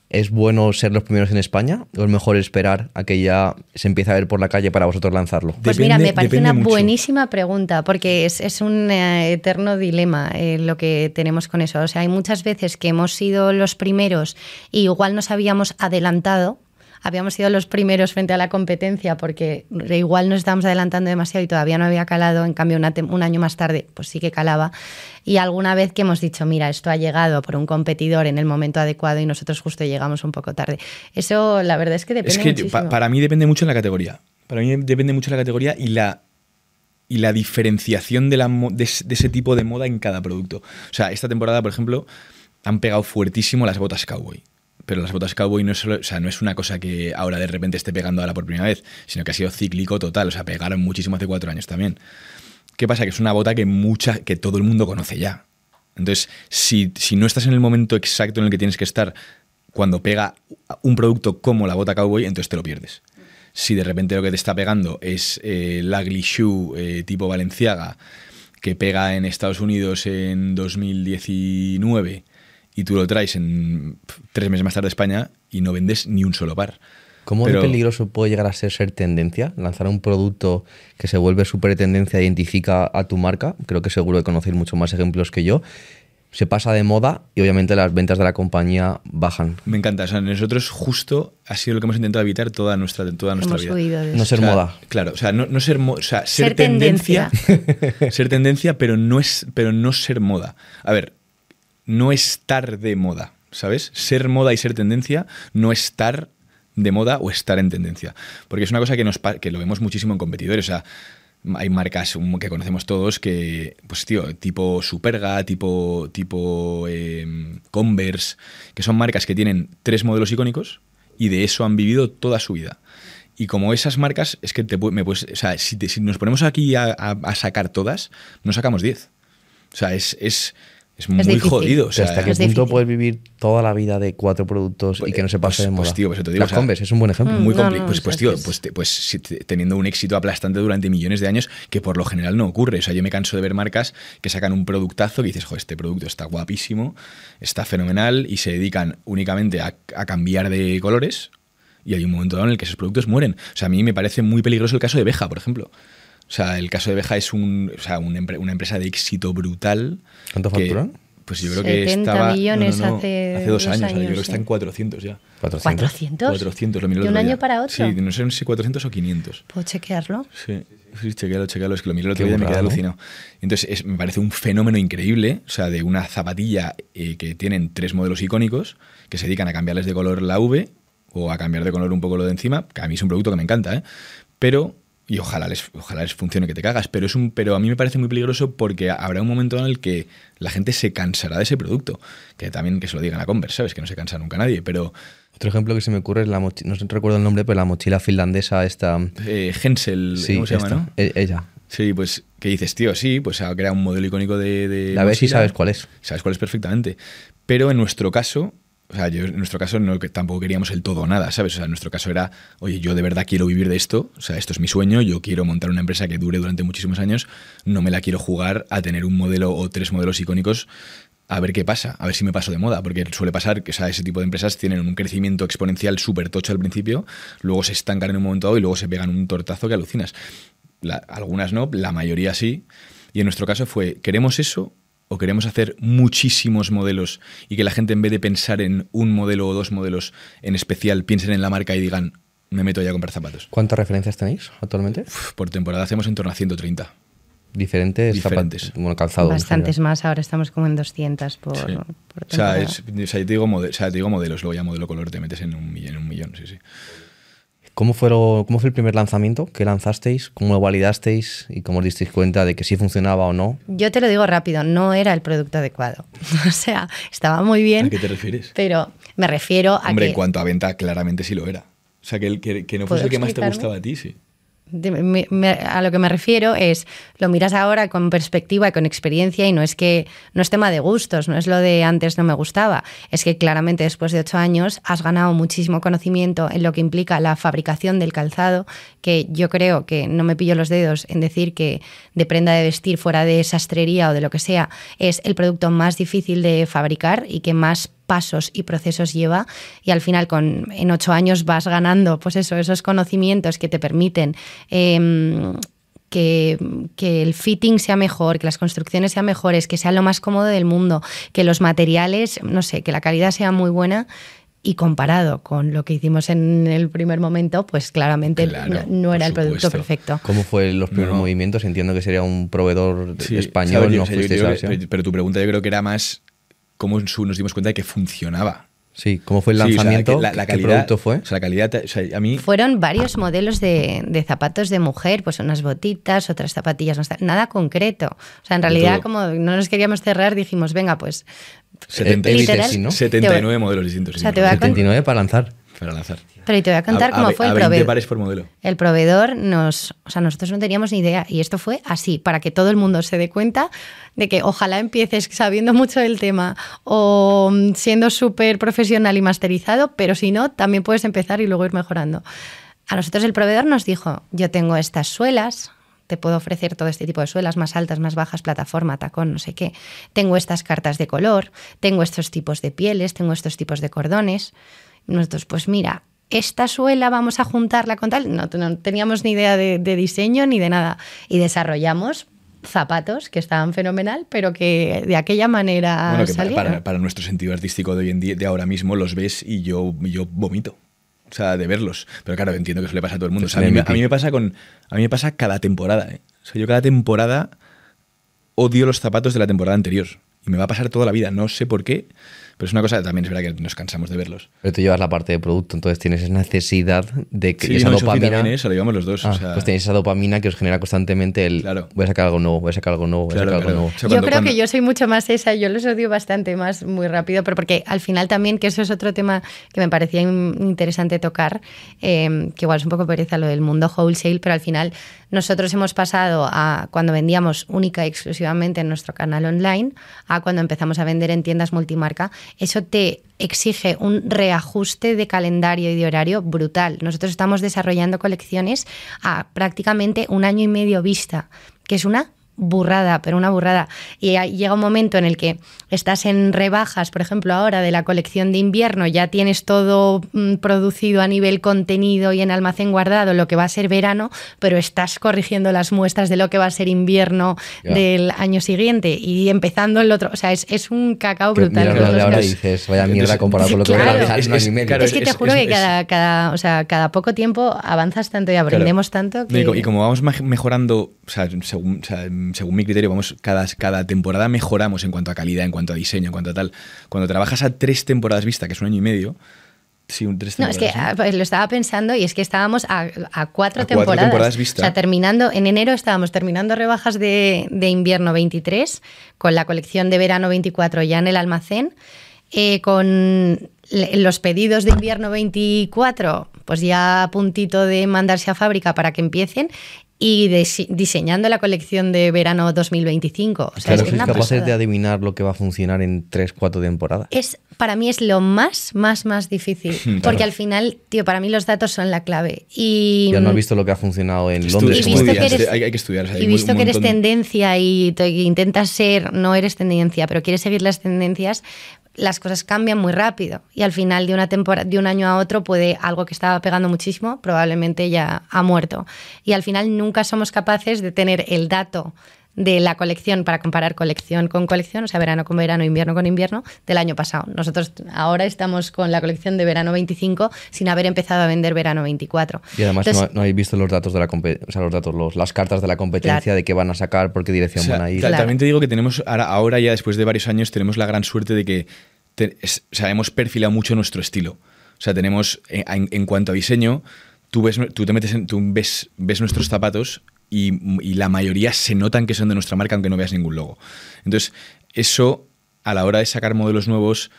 [SPEAKER 2] ¿es bueno ser los primeros en España o es mejor esperar a que ya se empiece a ver por la calle para vosotros lanzarlo?
[SPEAKER 3] Pues
[SPEAKER 1] Depende-
[SPEAKER 3] mira, me parece una
[SPEAKER 1] mucho.
[SPEAKER 3] buenísima pregunta, porque es, es un eh, eterno dilema eh, lo que tenemos con eso. O sea, hay muchas veces que hemos sido los primeros y igual nos habíamos adelantado. Habíamos sido los primeros frente a la competencia porque igual nos estábamos adelantando demasiado y todavía no había calado. En cambio, una un año más tarde, pues sí que calaba. Y alguna vez que hemos dicho, mira, esto ha llegado por un competidor en el momento adecuado y nosotros justo llegamos un poco tarde. Eso, la verdad es que depende
[SPEAKER 1] Es que
[SPEAKER 3] muchísimo.
[SPEAKER 1] pa- para mí depende mucho de la categoría. Para mí depende mucho de la categoría y la, y la diferenciación de, la, de, ese- de ese tipo de moda en cada producto. O sea, esta temporada, por ejemplo, han pegado fuertísimo las botas cowboy. Pero las botas cowboy no es, o sea, no es una cosa que ahora de repente esté pegando ahora por primera vez, sino que ha sido cíclico total. O sea, pegaron muchísimo hace cuatro años también. ¿Qué pasa? Que es una bota que, mucha, que todo el mundo conoce ya. Entonces, si, si no estás en el momento exacto en el que tienes que estar cuando pega un producto como la bota cowboy, entonces te lo pierdes. Si de repente lo que te está pegando es eh, ugly shoe eh, tipo Valenciaga, que pega en Estados Unidos en 2019 y tú lo traes en tres meses más tarde a España y no vendes ni un solo par.
[SPEAKER 2] ¿Cómo
[SPEAKER 1] Pero-
[SPEAKER 2] de peligroso puede llegar a ser ser tendencia? Lanzar un producto que se vuelve súper tendencia, identifica a tu marca. Creo que seguro que conocéis muchos más ejemplos que yo. Se pasa de moda y obviamente las ventas de la compañía bajan.
[SPEAKER 1] Me encanta. O sea, nosotros justo ha sido lo que hemos intentado evitar toda nuestra, toda nuestra
[SPEAKER 3] Hemos
[SPEAKER 1] vida.
[SPEAKER 2] No ser
[SPEAKER 1] O sea,
[SPEAKER 2] moda.
[SPEAKER 1] Claro, o sea, no, no ser, mo- o sea, ser,
[SPEAKER 3] Ser
[SPEAKER 1] tendencia, *laughs* ser tendencia, pero no es, pero no ser moda. A ver, no estar de moda, ¿sabes? Ser moda y ser tendencia, no estar de moda o estar en tendencia. Porque es una cosa que nos que lo vemos muchísimo en competidores. O sea, hay marcas um, que conocemos todos que, pues tío, tipo Superga, tipo, tipo eh, Converse, que son marcas que tienen tres modelos icónicos y de eso han vivido toda su vida. Y como esas marcas, es que te, me puedes, o sea, si, te- si nos ponemos aquí a, a- a sacar todas, no sacamos 10. O sea, es, es, es muy
[SPEAKER 3] difícil.
[SPEAKER 1] jodido. O sea,
[SPEAKER 2] ¿Hasta qué
[SPEAKER 3] es
[SPEAKER 2] punto
[SPEAKER 3] difícil.
[SPEAKER 2] puedes vivir toda la vida de cuatro productos y que no se pase
[SPEAKER 1] Pues-
[SPEAKER 2] de moda?
[SPEAKER 1] pues, tío, pues te digo,
[SPEAKER 2] Las
[SPEAKER 1] o sea,
[SPEAKER 2] Converse es un buen ejemplo.
[SPEAKER 1] muy
[SPEAKER 3] Mm, no,
[SPEAKER 1] compli-
[SPEAKER 3] no,
[SPEAKER 1] pues, pues tío,
[SPEAKER 3] es-
[SPEAKER 1] pues, te- pues si te- teniendo un éxito aplastante durante millones de años, que por lo general no ocurre. O sea, yo me canso de ver marcas que sacan un productazo que dices, joder, este producto está guapísimo, está fenomenal y se dedican únicamente a, a cambiar de colores y hay un momento dado en el que esos productos mueren. O sea, a mí me parece muy peligroso el caso de Beja, por ejemplo. O sea, el caso de Beja es un, o sea, una empresa de éxito brutal.
[SPEAKER 2] ¿Cuánto facturan?
[SPEAKER 1] Pues yo creo que
[SPEAKER 3] 70
[SPEAKER 1] estaba...
[SPEAKER 3] millones hace
[SPEAKER 1] dos
[SPEAKER 3] dos
[SPEAKER 1] años. o sea, yo
[SPEAKER 3] años,
[SPEAKER 1] creo que está en 400 ya.
[SPEAKER 2] 400.
[SPEAKER 3] ¿400?
[SPEAKER 1] 400, lo miré
[SPEAKER 3] ¿De un
[SPEAKER 1] día.
[SPEAKER 3] año para otro?
[SPEAKER 1] Sí, no sé si 400 o 500.
[SPEAKER 3] ¿Puedo chequearlo?
[SPEAKER 1] Sí, sí, chequealo, chequealo, es que lo miré el otro
[SPEAKER 2] Qué
[SPEAKER 1] día y me quedé
[SPEAKER 2] ¿no?
[SPEAKER 1] alucinado. Entonces, es- me parece un fenómeno increíble, o sea, de una zapatilla eh, que tienen tres modelos icónicos, que se dedican a cambiarles de color la V o a cambiar de color un poco lo de encima, que a mí es un producto que me encanta, ¿eh? Pero, y ojalá les, ojalá les funcione que te cagas, pero, es un, pero a mí me parece muy peligroso porque habrá un momento en el que la gente se cansará de ese producto, que también que se lo digan a Converse, ¿sabes? Que no se cansa nunca nadie, pero
[SPEAKER 2] Otro ejemplo que se me ocurre es la mochila, no recuerdo el nombre, pero la mochila finlandesa esta...
[SPEAKER 1] eh, Hensel,
[SPEAKER 2] Sí,
[SPEAKER 1] ¿cómo se llama, no?
[SPEAKER 2] e- ella.
[SPEAKER 1] Sí, pues que dices, tío, sí, pues ha creado un modelo icónico de. de
[SPEAKER 2] La ves y sabes cuál es.
[SPEAKER 1] Sabes cuál es perfectamente. Pero en nuestro caso, o sea, yo en nuestro caso no, que tampoco queríamos el todo o nada, ¿sabes? O sea, en nuestro caso era, oye, yo de verdad quiero vivir de esto, o sea, esto es mi sueño, yo quiero montar una empresa que dure durante muchísimos años, no me la quiero jugar a tener un modelo o tres modelos icónicos a ver qué pasa, a ver si me paso de moda, porque suele pasar que o ese tipo de empresas tienen un crecimiento exponencial súper tocho al principio, luego se estancan en un momento dado y luego se pegan un tortazo que alucinas. Algunas no, la mayoría sí. Y en nuestro caso fue, ¿queremos eso o queremos hacer muchísimos modelos y que la gente en vez de pensar en un modelo o dos modelos en especial, piensen en la marca y digan, me meto ya a comprar zapatos?
[SPEAKER 2] ¿Cuántas referencias tenéis actualmente?
[SPEAKER 1] Uf, Por temporada hacemos en torno a 130.
[SPEAKER 2] Diferentes,
[SPEAKER 1] Diferentes.
[SPEAKER 2] zapatos, bueno, calzado. en
[SPEAKER 3] Bastantes más, ahora estamos como en 200 por,
[SPEAKER 1] Sí.
[SPEAKER 3] por
[SPEAKER 1] O sea,
[SPEAKER 3] temporada.
[SPEAKER 1] es- o sea, yo te digo, mode- o sea, te digo modelos, luego ya modelo color te metes en un millón, en un millón sí, sí.
[SPEAKER 2] ¿Cómo, fueron, ¿Cómo fue el primer lanzamiento que lanzasteis? ¿Cómo lo validasteis? ¿Y cómo os disteis cuenta de que sí funcionaba o no?
[SPEAKER 3] Yo te lo digo rápido, no era el producto adecuado. *laughs* o sea, estaba muy bien.
[SPEAKER 1] ¿A qué te refieres?
[SPEAKER 3] Pero me refiero a
[SPEAKER 1] Hombre,
[SPEAKER 3] que...
[SPEAKER 1] en cuanto a venta, claramente sí lo era. O sea, que, el, que, que no fuese
[SPEAKER 3] ¿Puedo
[SPEAKER 1] el que más te gustaba a ti, sí.
[SPEAKER 3] A lo que me refiero es, lo miras ahora con perspectiva y con experiencia y no es que, no es tema de gustos, no es lo de antes no me gustaba, es que claramente después de ocho años has ganado muchísimo conocimiento en lo que implica la fabricación del calzado, que yo creo que no me pillo los dedos en decir que de prenda de vestir fuera de sastrería o de lo que sea, es el producto más difícil de fabricar y que más pasos y procesos lleva y al final con en ocho años vas ganando pues eso esos conocimientos que te permiten em, que, que el fitting sea mejor, que las construcciones sean mejores, que sea lo más cómodo del mundo, que los materiales, no sé, que la calidad sea muy buena. Y comparado con lo que hicimos en el primer momento, pues claramente
[SPEAKER 1] Claro,
[SPEAKER 3] no, no era el producto perfecto.
[SPEAKER 2] ¿Cómo fue los primeros
[SPEAKER 1] No.
[SPEAKER 2] movimientos? Entiendo que sería un proveedor
[SPEAKER 1] Sí,
[SPEAKER 2] español, no
[SPEAKER 1] yo- yo- pero tu pregunta yo creo que era más cómo en su- nos dimos cuenta de que funcionaba.
[SPEAKER 2] Sí, ¿cómo fue el
[SPEAKER 1] Sí, o sea,
[SPEAKER 2] lanzamiento?
[SPEAKER 1] la, la
[SPEAKER 2] ¿Qué
[SPEAKER 1] calidad,
[SPEAKER 2] producto fue?
[SPEAKER 1] O sea, la calidad, o sea, a mí...
[SPEAKER 3] Fueron varios modelos de, de zapatos de mujer, pues unas botitas, otras zapatillas, nada concreto. O sea, en realidad, como no nos queríamos cerrar, dijimos, venga, pues
[SPEAKER 1] 70
[SPEAKER 2] Élite,
[SPEAKER 3] literal,
[SPEAKER 2] sí, ¿no?
[SPEAKER 1] 79 modelos distintos.
[SPEAKER 3] O sea,
[SPEAKER 1] sí,
[SPEAKER 3] te voy a
[SPEAKER 1] por ejemplo,
[SPEAKER 2] 79 para lanzar.
[SPEAKER 1] Para lanzar.
[SPEAKER 3] Pero te voy a contar
[SPEAKER 1] A-
[SPEAKER 3] cómo
[SPEAKER 1] a-
[SPEAKER 3] fue
[SPEAKER 1] a
[SPEAKER 3] el
[SPEAKER 1] 20
[SPEAKER 3] proveedor.
[SPEAKER 1] pares por modelo.
[SPEAKER 3] El proveedor nos, o sea, nosotros no teníamos ni idea y esto fue así, para que todo el mundo se dé cuenta de que ojalá empieces sabiendo mucho del tema o mm, siendo súper profesional y masterizado, pero si no, también puedes empezar y luego ir mejorando. A nosotros el proveedor nos dijo, yo tengo estas suelas, te puedo ofrecer todo este tipo de suelas más altas, más bajas, plataforma, tacón, no sé qué. Tengo estas cartas de color, tengo estos tipos de pieles, tengo estos tipos de cordones. Nosotros, pues mira, esta suela vamos a juntarla con tal. No, no teníamos ni idea de, de diseño ni de nada. Y desarrollamos zapatos que estaban fenomenal, pero que de aquella manera
[SPEAKER 1] Bueno, que para,
[SPEAKER 3] salieron.
[SPEAKER 1] para- para nuestro sentido artístico de hoy en día, de ahora mismo, los ves y yo, yo vomito. O sea, de verlos. Pero claro, entiendo que eso le pasa a todo el mundo. O sea, a, mí, me- a mí me pasa con. A mí me pasa cada temporada, ¿eh? O sea, yo cada temporada odio los zapatos de la temporada anterior. Y me va a pasar toda la vida. No sé por qué. Pero es una cosa, también es verdad que nos cansamos de verlos.
[SPEAKER 2] Pero tú llevas la parte de producto, entonces tienes esa necesidad de que
[SPEAKER 1] Sí,
[SPEAKER 2] esa
[SPEAKER 1] no,
[SPEAKER 2] dopamina.
[SPEAKER 1] ¿eh? Eso lo llevamos los dos.
[SPEAKER 2] Ah,
[SPEAKER 1] o sea,
[SPEAKER 2] pues tenéis esa dopamina que os genera constantemente el
[SPEAKER 1] Claro.
[SPEAKER 2] voy a sacar algo nuevo, voy a sacar algo nuevo, voy a
[SPEAKER 1] Claro,
[SPEAKER 2] sacar algo
[SPEAKER 1] claro.
[SPEAKER 2] nuevo.
[SPEAKER 1] O sea,
[SPEAKER 3] yo creo
[SPEAKER 1] cuando-
[SPEAKER 3] que yo soy mucho más esa, yo los odio bastante más muy rápido, pero porque al final también, que eso es otro tema que me parecía in- interesante tocar, eh, que igual es un poco pereza lo del mundo wholesale, pero al final nosotros hemos pasado a cuando vendíamos única y exclusivamente en nuestro canal online, a cuando empezamos a vender en tiendas multimarca, eso te exige un reajuste de calendario y de horario brutal. Nosotros estamos desarrollando colecciones a prácticamente un año y medio vista, que es una burrada, pero una burrada. Y llega un momento en el que estás en rebajas, por ejemplo, ahora de la colección de invierno, ya tienes todo mm, producido a nivel contenido y en almacén guardado lo que va a ser verano, pero estás corrigiendo las muestras de lo que va a ser invierno
[SPEAKER 2] Ya.
[SPEAKER 3] del año siguiente y empezando el otro. O sea, es, es un cacao brutal. los
[SPEAKER 2] ahora dices, vaya mierda comparado con lo que
[SPEAKER 3] claro.
[SPEAKER 2] voy a dejar
[SPEAKER 1] Es- es- claro,
[SPEAKER 3] es que te juro
[SPEAKER 1] es-
[SPEAKER 3] que cada, cada, o sea, cada poco tiempo avanzas tanto y aprendemos tanto
[SPEAKER 1] No,
[SPEAKER 3] que...
[SPEAKER 1] Y, co- y como vamos mejorando, o sea, según, o sea, según mi criterio, vamos cada, cada temporada mejoramos en cuanto a calidad, en cuanto a diseño, en cuanto a tal. Cuando trabajas a tres temporadas vista, que es un año y medio, sí, un tres
[SPEAKER 3] No, es que
[SPEAKER 1] temporadas,
[SPEAKER 3] ah, lo estaba pensando y es que estábamos a, a cuatro
[SPEAKER 1] A cuatro
[SPEAKER 3] temporadas.
[SPEAKER 1] temporadas vista.
[SPEAKER 3] O sea, terminando, en enero estábamos terminando rebajas de, de invierno 23, con la colección de verano 24 ya en el almacén, eh, con los pedidos de invierno 24, pues ya a puntito de mandarse a fábrica para que empiecen. Y dise- diseñando la colección de verano 2025. O sea,
[SPEAKER 2] Claro,
[SPEAKER 3] es que
[SPEAKER 2] capaces
[SPEAKER 3] pasada.
[SPEAKER 2] de adivinar lo que va a funcionar en 3, 4 temporadas.
[SPEAKER 3] es para mí es lo más, más, más difícil. *laughs*
[SPEAKER 1] Claro.
[SPEAKER 3] Porque al final, tío, para mí los datos son la clave. Y,
[SPEAKER 2] Ya no has visto lo que ha funcionado en Londres.
[SPEAKER 3] y visto que eres,
[SPEAKER 1] hay- hay que estudiar, o sea,
[SPEAKER 3] y visto que eres tendencia y te- intentas ser, no eres tendencia, pero quieres seguir las tendencias, las cosas cambian muy rápido. Y al final de una temporada, de un año a otro, puede algo que estaba pegando muchísimo, probablemente ya ha muerto. Y al final nunca somos capaces de tener el dato de la colección para comparar colección con colección, o sea, verano con verano, invierno con invierno, del año pasado. Nosotros ahora estamos con la colección de verano 25 sin haber empezado a vender verano 24.
[SPEAKER 2] Y además
[SPEAKER 3] Entonces,
[SPEAKER 2] no, no habéis visto los datos de la o sea, los datos, los, las cartas de la competencia
[SPEAKER 3] Claro.
[SPEAKER 2] de qué van a sacar, por qué dirección
[SPEAKER 1] O sea,
[SPEAKER 2] van a ir.
[SPEAKER 3] Claro.
[SPEAKER 1] También te digo que tenemos, ahora, ahora ya después de varios años, tenemos la gran suerte de que te- es- o sea, hemos perfilado mucho nuestro estilo. O sea, tenemos, en, en- en cuanto a diseño, tú ves, tú te metes tú ves, ves nuestros zapatos y, la mayoría se notan que son de nuestra marca aunque no veas ningún logo. Entonces, eso a la hora de sacar modelos nuevos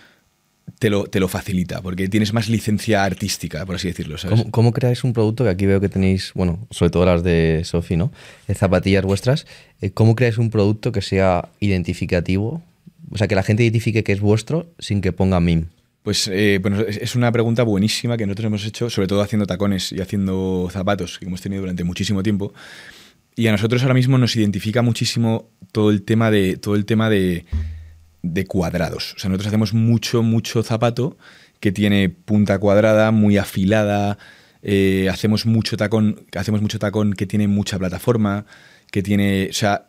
[SPEAKER 1] te lo, te lo facilita, porque tienes más licencia artística, por así decirlo.
[SPEAKER 2] ¿Cómo, cómo creáis un producto? Que aquí veo que tenéis, bueno, sobre todo las de Sofi, ¿no? De zapatillas vuestras. Eh, ¿Cómo creáis un producto que sea identificativo? O sea, que la gente identifique que es vuestro sin que ponga MIM.
[SPEAKER 1] Pues eh, bueno, es una pregunta buenísima que nosotros hemos hecho, sobre todo haciendo tacones y haciendo zapatos, que hemos tenido durante muchísimo tiempo. Y a nosotros ahora mismo nos identifica muchísimo todo el tema de, todo el tema de, de cuadrados. O sea, nosotros hacemos mucho, mucho zapato que tiene punta cuadrada, muy afilada. eh, hacemos mucho tacón, hacemos mucho tacón que tiene mucha plataforma, que tiene. O sea,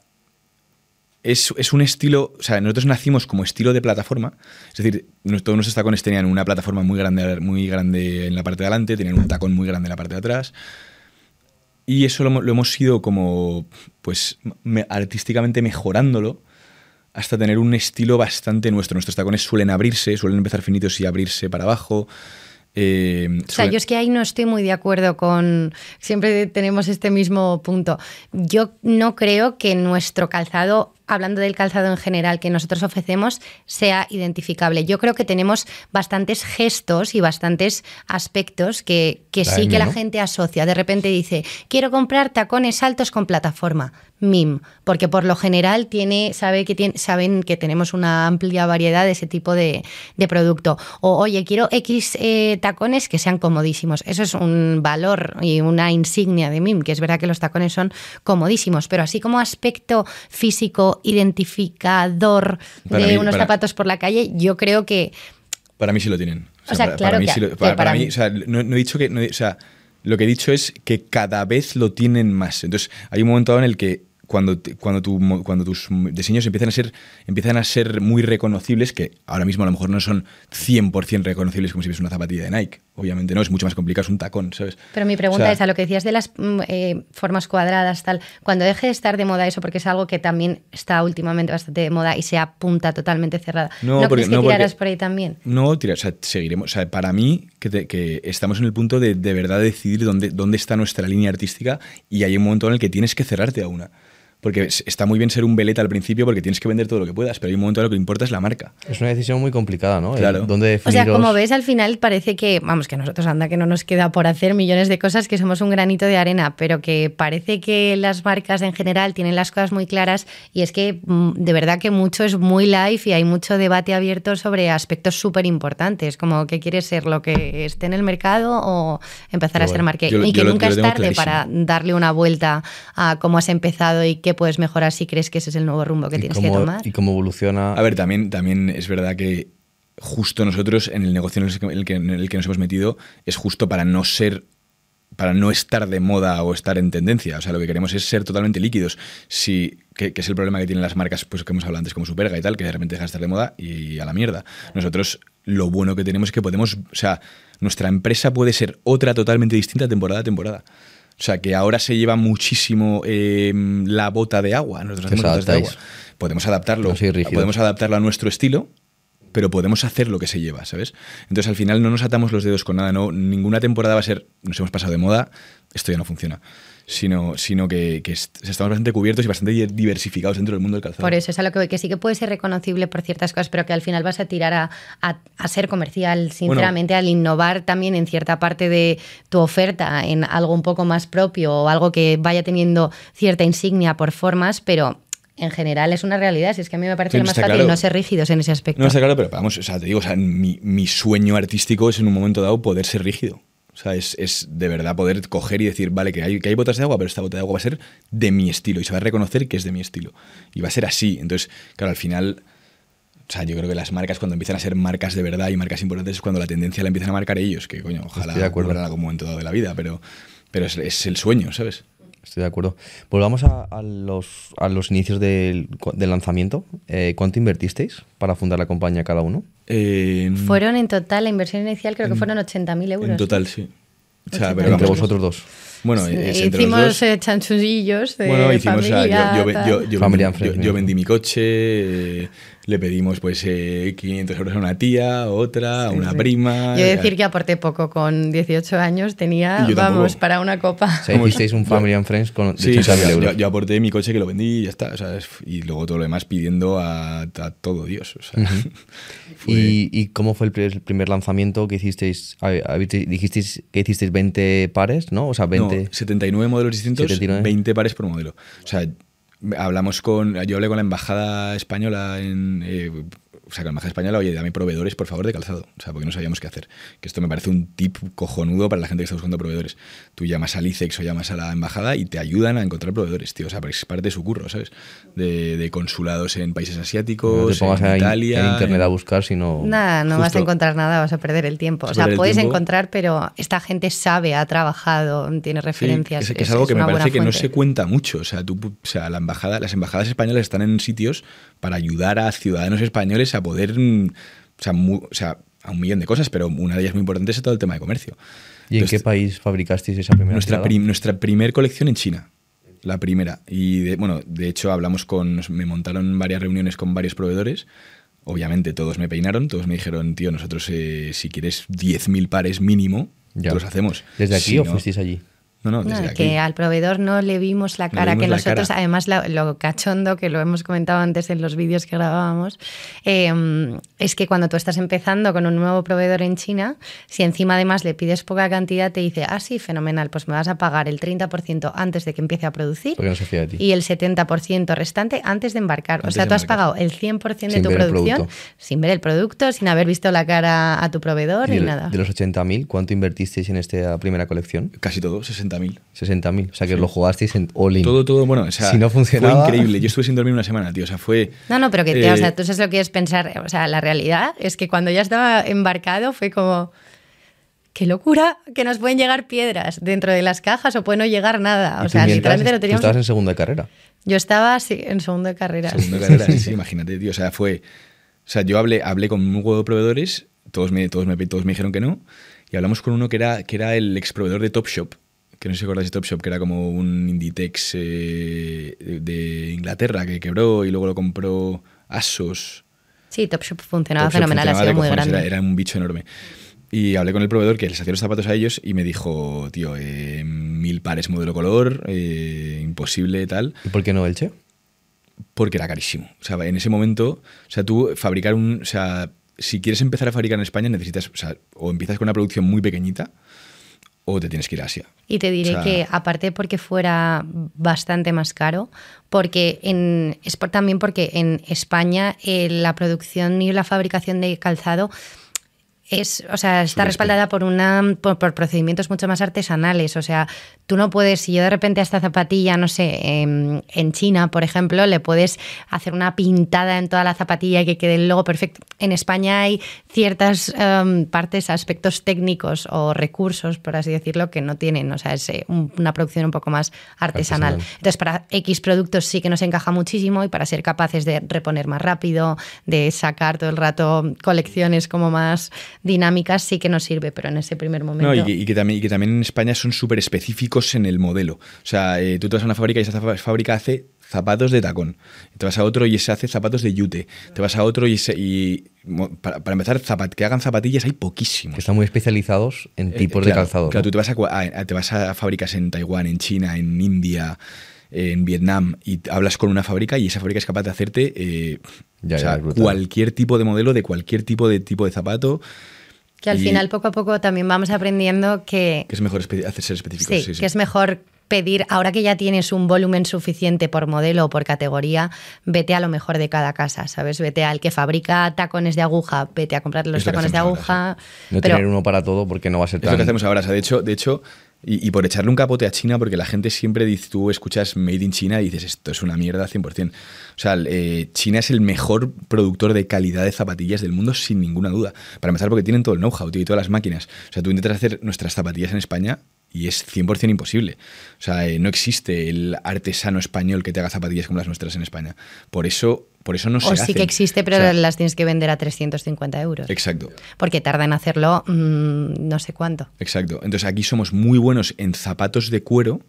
[SPEAKER 1] es, es un estilo. O sea, nosotros nacimos como estilo de plataforma. Es decir, todos nuestros tacones tenían una plataforma muy grande, muy grande en la parte de adelante, tenían un tacón muy grande en la parte de atrás. Y eso lo, hemo- lo hemos ido como, pues, me- artísticamente mejorándolo hasta tener un estilo bastante nuestro. Nuestros tacones suelen abrirse, suelen empezar finitos y abrirse para abajo. Eh,
[SPEAKER 3] O sea, yo es que ahí no estoy muy de acuerdo con. Siempre tenemos este mismo punto. Yo no creo que nuestro calzado, hablando del calzado en general que nosotros ofrecemos, sea identificable. Yo creo que tenemos bastantes gestos y bastantes aspectos que, que sí que la
[SPEAKER 2] ¿no?
[SPEAKER 3] gente asocia. De repente dice, quiero comprar tacones altos con plataforma. MIM, porque por lo general tiene, sabe que tiene, saben que tenemos una amplia variedad de ese tipo de, de producto. O, oye, quiero X eh, tacones que sean comodísimos. Eso es un valor y una insignia de MIM, que es verdad que los tacones son comodísimos, pero así como aspecto físico identificador
[SPEAKER 1] Para
[SPEAKER 3] de
[SPEAKER 1] mí-
[SPEAKER 3] unos
[SPEAKER 1] para-
[SPEAKER 3] zapatos por la calle, yo creo que
[SPEAKER 1] Para mí sí lo tienen.
[SPEAKER 3] O sea,
[SPEAKER 1] para,
[SPEAKER 3] claro
[SPEAKER 1] para mí no, he dicho que, no o sea, lo que he dicho es que cada vez lo tienen más. Entonces, hay un momento dado en el que cuando, cuando, tu cuando tus diseños empiezan a ser empiezan a ser muy reconocibles, que ahora mismo a lo mejor no son 100% reconocibles como si ves una zapatilla de Nike. Obviamente no, es mucho más complicado, es un tacón, ¿sabes?
[SPEAKER 3] Pero mi pregunta
[SPEAKER 1] O sea,
[SPEAKER 3] es a lo que decías de las mm, eh, formas cuadradas, tal. Cuando deje de estar de moda eso, porque es algo que también está últimamente bastante de moda y se apunta totalmente cerrada.
[SPEAKER 1] No,
[SPEAKER 3] ¿No,
[SPEAKER 1] porque-
[SPEAKER 3] crees que
[SPEAKER 1] no, porque-
[SPEAKER 3] tirarás por ahí también?
[SPEAKER 1] No, tira, o sea, seguiremos. O sea, para mí, que, te- que estamos en el punto de de verdad decidir dónde, dónde está nuestra línea artística y hay un momento en el que tienes que cerrarte a una. Porque es- está muy bien ser un veleta al principio porque tienes que vender todo lo que puedas, pero hay un momento en el que lo que importa es la marca.
[SPEAKER 2] Es una decisión muy complicada, ¿no?
[SPEAKER 1] Claro.
[SPEAKER 2] ¿Dónde
[SPEAKER 3] O sea,
[SPEAKER 2] definiros-
[SPEAKER 3] como ves, al final parece que, vamos, que nosotros anda que no nos queda por hacer millones de cosas, que somos un granito de arena, pero que parece que las marcas en general tienen las cosas muy claras y es que mm, de verdad que mucho es muy live y hay mucho debate abierto sobre aspectos súper importantes, como que quieres ser lo que esté en el mercado o empezar a ser marketing. y que
[SPEAKER 1] lo-
[SPEAKER 3] nunca es tarde
[SPEAKER 1] clarísimo.
[SPEAKER 3] para darle una vuelta a cómo has empezado y qué puedes mejorar si crees que ese es el nuevo rumbo que tienes que
[SPEAKER 2] cómo-
[SPEAKER 3] tomar.
[SPEAKER 2] Y cómo evoluciona.
[SPEAKER 1] A ver, también, también es verdad que justo nosotros en el negocio en el que, en el que- en el que nos hemos metido es justo para no ser para no estar de moda o estar en tendencia. O sea, lo que queremos es ser totalmente líquidos. Si, que, que es el problema que tienen las marcas pues, que hemos hablado antes, como Superga y tal, que de repente dejan de estar de moda y a la mierda. Nosotros lo bueno que tenemos es que podemos, o sea, nuestra empresa puede ser otra totalmente distinta temporada a temporada. O sea, que ahora se lleva muchísimo eh, la bota de agua. Nosotros hacemos
[SPEAKER 2] os
[SPEAKER 1] botas de agua. Podemos adaptarlo. Podemos adaptarlo a nuestro estilo, pero podemos hacer lo que se lleva, ¿sabes? Entonces al final no nos atamos los dedos con nada, no, ninguna temporada va a ser, nos hemos pasado de moda, esto ya no funciona, sino, sino que, que est- estamos bastante cubiertos y bastante di- diversificados dentro del mundo del calzado.
[SPEAKER 3] Por eso es a lo que que sí que puede ser reconocible por ciertas cosas, pero que al final vas a tirar a, a- a ser comercial, sinceramente, al innovar también en cierta parte de tu oferta, en algo un poco más propio o algo que vaya teniendo cierta insignia por formas, pero en general es una realidad. Si es que a mí me parece
[SPEAKER 1] Sí,
[SPEAKER 3] más fácil
[SPEAKER 1] claro.
[SPEAKER 3] no ser rígidos en ese aspecto.
[SPEAKER 1] No está claro, pero vamos, o sea, te digo, o sea, mi, mi sueño artístico es en un momento dado poder ser rígido. O sea, es, es de verdad poder coger y decir, vale, que hay, que hay botas de agua, pero esta bota de agua va a ser de mi estilo y se va a reconocer que es de mi estilo. Y va a ser así. Entonces, claro, al final, o sea, yo creo que las marcas cuando empiezan a ser marcas de verdad y marcas importantes es cuando la tendencia la empiezan a marcar ellos, que coño, ojalá
[SPEAKER 2] Estoy de acuerdo.
[SPEAKER 1] en algún momento dado de la vida, pero, pero es, es el sueño, ¿sabes?
[SPEAKER 2] Estoy de acuerdo. Volvamos a, a los, a los inicios del, del lanzamiento. Eh, ¿Cuánto invertisteis para fundar la compañía cada uno?
[SPEAKER 1] Eh,
[SPEAKER 3] Fueron en total, la inversión inicial creo que fueron 80.000 euros.
[SPEAKER 1] en total, sí. O sea,
[SPEAKER 3] 80.000
[SPEAKER 1] pero
[SPEAKER 2] Entre vosotros dos.
[SPEAKER 1] Bueno,
[SPEAKER 3] Sí,
[SPEAKER 1] es entre los
[SPEAKER 3] hicimos
[SPEAKER 1] dos.
[SPEAKER 3] eh, de
[SPEAKER 1] Bueno, hicimos, o sea,
[SPEAKER 3] familia,
[SPEAKER 1] yo, yo, yo, yo vendí mi coche, eh, le pedimos pues eh, 500 euros a una tía, otra, a una
[SPEAKER 3] sí.
[SPEAKER 1] prima.
[SPEAKER 3] Yo he de decir que aporté poco. Con 18 años tenía, vamos,
[SPEAKER 1] tampoco.
[SPEAKER 3] para una copa.
[SPEAKER 2] O sea, hicisteis un Family and Friends con
[SPEAKER 1] Sí, o sea,
[SPEAKER 2] 80.000
[SPEAKER 1] yo,
[SPEAKER 2] euros.
[SPEAKER 1] yo- yo aporté mi coche que lo vendí y ya está. o sea, es- y luego todo lo demás pidiendo a, a todo Dios. O sea, *laughs* fue-
[SPEAKER 2] ¿Y, y cómo fue el pri- el primer lanzamiento que hicisteis? Dijisteis que hicisteis 20 pares, ¿no? O sea, 20...
[SPEAKER 1] No, 79 modelos distintos,
[SPEAKER 2] 79.
[SPEAKER 1] 20 pares por modelo. O sea, hablamos con. Yo hablé con la embajada española en. eh, o sea, con la embajada española, oye, dame proveedores, por favor, de calzado. O sea, porque no sabíamos qué hacer. Que esto me parece un tip cojonudo para la gente que está buscando proveedores. Tú llamas al ICEX o llamas a la embajada y te ayudan a encontrar proveedores, tío. O sea, porque es parte de su curro, ¿sabes? De, de consulados en países
[SPEAKER 2] no
[SPEAKER 1] asiáticos,
[SPEAKER 2] te pongas
[SPEAKER 1] en Italia.
[SPEAKER 2] en internet
[SPEAKER 1] en-
[SPEAKER 2] a buscar, sino...
[SPEAKER 3] Nada, no vas a encontrar nada, vas a perder el tiempo. O sea, puedes
[SPEAKER 1] tiempo.
[SPEAKER 3] encontrar, pero esta gente sabe, ha trabajado, tiene
[SPEAKER 1] Sí,
[SPEAKER 3] referencias.
[SPEAKER 1] es, que es algo que me
[SPEAKER 3] una buena
[SPEAKER 1] parece que no se cuenta mucho. O sea, tú, o sea, la embajada, las embajadas españolas están en sitios para ayudar a ciudadanos españoles a poder, mm, o sea, mu- o sea, a un millón de cosas, pero una de ellas muy importante es todo el tema de comercio.
[SPEAKER 2] ¿Y en qué país fabricasteis esa primera
[SPEAKER 1] nuestra, prim- nuestra primer colección en China. La primera. Y de- bueno, de hecho hablamos con. Me montaron varias reuniones con varios proveedores. Obviamente todos me peinaron, todos me dijeron, tío, nosotros eh, si quieres 10.000 pares mínimo,
[SPEAKER 2] Ya.
[SPEAKER 1] los hacemos.
[SPEAKER 2] ¿Desde aquí
[SPEAKER 1] Si
[SPEAKER 2] o
[SPEAKER 1] no-
[SPEAKER 2] fuisteis allí?
[SPEAKER 1] No, no,
[SPEAKER 3] No,
[SPEAKER 1] desde aquí.
[SPEAKER 3] que al proveedor no le vimos la cara,
[SPEAKER 1] vimos
[SPEAKER 3] que
[SPEAKER 1] la
[SPEAKER 3] nosotros,
[SPEAKER 1] cara.
[SPEAKER 3] además, lo, lo cachondo, que lo hemos comentado antes en los vídeos que grabábamos, eh, es que cuando tú estás empezando con un nuevo proveedor en China, si encima además le pides poca cantidad, te dice, ah, sí, fenomenal, pues me vas a pagar el 30% antes de que empiece a producir
[SPEAKER 2] Porque no se fía de ti.
[SPEAKER 3] y el 70% restante antes de embarcar.
[SPEAKER 1] Antes
[SPEAKER 3] o sea, tú has pagado el 100% de
[SPEAKER 2] Sin
[SPEAKER 3] tu producción sin ver el producto, sin haber visto la cara a tu proveedor ni nada.
[SPEAKER 2] de los 80.000, ¿cuánto invertisteis en esta primera colección?
[SPEAKER 1] Casi todo, 60.000.
[SPEAKER 2] 60.000. O sea, que lo jugasteis en all-in.
[SPEAKER 1] Todo, todo, bueno, o sea,
[SPEAKER 2] Si no funcionaba-
[SPEAKER 1] fue increíble. Yo estuve sin dormir una semana, tío. O sea, fue.
[SPEAKER 3] No, no, pero que,
[SPEAKER 1] eh,
[SPEAKER 3] o sea, tú sabes lo que es pensar, o sea, la realidad es que cuando ya estaba embarcado fue como, qué locura, que nos pueden llegar piedras dentro de las cajas o puede no llegar nada. O
[SPEAKER 2] tú
[SPEAKER 3] sea,
[SPEAKER 2] mientras,
[SPEAKER 3] literalmente lo
[SPEAKER 2] tú
[SPEAKER 3] teníamos...
[SPEAKER 2] estabas en segunda de carrera.
[SPEAKER 3] Yo estaba sí, en segundo de carrera.
[SPEAKER 1] Segunda *laughs* carrera, sí, sí, imagínate, tío. O sea, fue. O sea, yo hablé, hablé con un huevo de proveedores, todos me, todos, me, todos me dijeron que no, y hablamos con uno que era, que era el ex proveedor de Topshop, que no sé si acordáis de Topshop, que era como un Inditex eh, de, de Inglaterra que quebró y luego lo compró Asos.
[SPEAKER 3] Sí, Topshop funcionaba
[SPEAKER 1] Topshop
[SPEAKER 3] fenomenal, ha
[SPEAKER 1] funcionaba
[SPEAKER 3] sido
[SPEAKER 1] de
[SPEAKER 3] muy
[SPEAKER 1] cojones,
[SPEAKER 3] grande.
[SPEAKER 1] Era, era un bicho enorme. Y hablé con el proveedor que les hacía los zapatos a ellos y me dijo, tío, eh, mil pares modelo color, eh, imposible, tal
[SPEAKER 2] ¿Y por qué no Elche?
[SPEAKER 1] porque era carísimo. O sea, en ese momento, o sea, tú fabricar un, o sea, si quieres empezar a fabricar en España necesitas, o sea, o empiezas con una producción muy pequeñita o te tienes que ir a Asia.
[SPEAKER 3] Y te diré
[SPEAKER 1] O sea-
[SPEAKER 3] que aparte porque fuera bastante más caro, porque en, es por- también porque en España eh, la producción y la fabricación de calzado es, o sea, está respaldada por una por, por procedimientos mucho más artesanales. O sea, tú no puedes, si yo de repente a esta zapatilla, no sé, en, en China, por ejemplo, le puedes hacer una pintada en toda la zapatilla y que quede el logo perfecto. En España hay ciertas em, partes, aspectos técnicos o recursos, por así decirlo, que no tienen. O sea, es eh, un- una producción un poco más artesanal.
[SPEAKER 2] Artesanal.
[SPEAKER 3] Entonces, para X productos sí que nos encaja muchísimo y para ser capaces de reponer más rápido, de sacar todo el rato colecciones como más dinámicas, sí que nos sirve, pero en ese primer momento.
[SPEAKER 1] No, y que, y que también, y que también en España son súper específicos en el modelo. O sea, eh, tú te vas a una fábrica y esa fábrica hace zapatos de tacón. Te vas a otro y se hace zapatos de yute. Te vas a otro y, se- y para, para empezar, zapat- que hagan zapatillas hay poquísimos.
[SPEAKER 2] Que están muy especializados en
[SPEAKER 1] Eh,
[SPEAKER 2] tipos
[SPEAKER 1] claro,
[SPEAKER 2] de calzado.
[SPEAKER 1] Claro,
[SPEAKER 2] ¿no?
[SPEAKER 1] tú te vas a- a- te vas a fábricas en Taiwán, en China, en India, en Vietnam y hablas con una fábrica y esa fábrica es capaz de hacerte eh,
[SPEAKER 2] Ya,
[SPEAKER 1] o sea, cualquier tipo de modelo de cualquier tipo de tipo de zapato.
[SPEAKER 3] que al
[SPEAKER 1] y-
[SPEAKER 3] final, poco a poco, también vamos aprendiendo que,
[SPEAKER 1] Que es mejor espe- hacer ser específicos.
[SPEAKER 3] Sí,
[SPEAKER 1] sí, sí.
[SPEAKER 3] que es mejor pedir, ahora que ya tienes un volumen suficiente por modelo o por categoría, vete a lo mejor de cada casa, ¿sabes? Vete al que fabrica tacones de aguja, vete a comprar los
[SPEAKER 1] Es lo
[SPEAKER 3] tacones de aguja.
[SPEAKER 2] No
[SPEAKER 3] pero
[SPEAKER 2] tener uno para todo porque no va a ser
[SPEAKER 1] Es lo
[SPEAKER 2] tan...
[SPEAKER 1] que hacemos ahora. O sea, de hecho, de hecho y, por echarle un capote a China, porque la gente siempre dice, tú escuchas Made in China y dices, esto es una mierda 100%. O sea, eh, China es el mejor productor de calidad de zapatillas del mundo, sin ninguna duda. Para empezar, porque tienen todo el know-how, y todas las máquinas. O sea, tú intentas hacer nuestras zapatillas en España y es 100% imposible. O sea, eh, no existe el artesano español que te haga zapatillas como las nuestras en España. Por eso, por eso no se
[SPEAKER 3] o sí
[SPEAKER 1] hacen.
[SPEAKER 3] que existe, pero
[SPEAKER 1] O sea,
[SPEAKER 3] las tienes que vender a 350 euros.
[SPEAKER 1] Exacto.
[SPEAKER 3] Porque tarda en hacerlo mm, no sé cuánto.
[SPEAKER 1] Exacto. Entonces aquí somos muy buenos en zapatos de cuero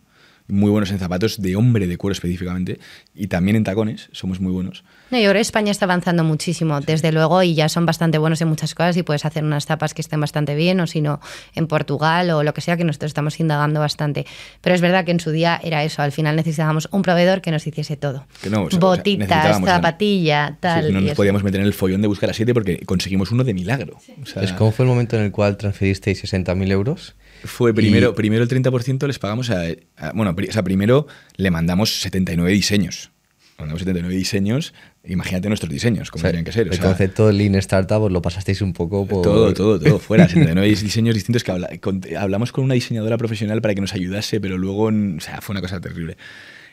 [SPEAKER 1] muy buenos en zapatos de hombre de cuero específicamente y también en tacones, somos muy buenos.
[SPEAKER 3] No, y ahora España está avanzando muchísimo, desde luego, y ya son bastante buenos en muchas cosas y puedes hacer unas tapas que estén bastante bien, o si no, en Portugal o lo que sea, que nosotros estamos indagando bastante. Pero es verdad que en su día era eso, al final necesitábamos un proveedor que nos hiciese todo.
[SPEAKER 1] Que no, o sea, o sea,
[SPEAKER 3] Botitas, zapatilla, tal.
[SPEAKER 1] Sí, no nos
[SPEAKER 3] eso.
[SPEAKER 1] podíamos meter en el follón de buscar a siete porque conseguimos uno de milagro. O sea,
[SPEAKER 2] Es como fue el momento en el cual transferisteis 60.000 euros.
[SPEAKER 1] Fue primero, primero el 30% les pagamos a, a- Bueno, o sea, primero le mandamos 79 diseños. Mandamos 79 diseños. Imagínate nuestros diseños, como
[SPEAKER 2] O sea,
[SPEAKER 1] tenían que ser. o
[SPEAKER 2] el
[SPEAKER 1] sea,
[SPEAKER 2] concepto de Lean Startup os lo pasasteis un poco por...
[SPEAKER 1] Todo, todo, todo *laughs* fuera. 79 diseños distintos que habla- con- hablamos con una diseñadora profesional para que nos ayudase, pero luego, o sea, fue una cosa terrible.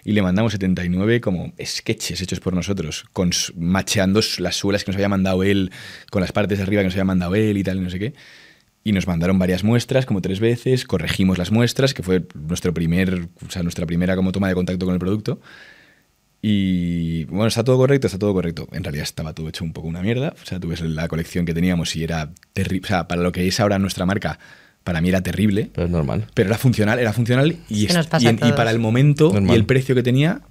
[SPEAKER 1] Y le mandamos 79 como sketches hechos por nosotros, con, macheando las suelas que nos había mandado él, con las partes de arriba que nos había mandado él y tal, y no sé qué. Y nos mandaron varias muestras, como tres veces, corregimos las muestras, que fue nuestro primer, o sea, nuestra primera como toma de contacto con el producto. Y bueno, está todo correcto, está todo correcto. En realidad estaba todo hecho un poco una mierda. O sea, tú ves la colección que teníamos y era terrible. O sea, para lo que es ahora nuestra marca, para mí era terrible.
[SPEAKER 2] Pero es normal.
[SPEAKER 1] Pero era funcional, era funcional y, y en- y para el momento
[SPEAKER 2] Normal.
[SPEAKER 1] y el precio que tenía,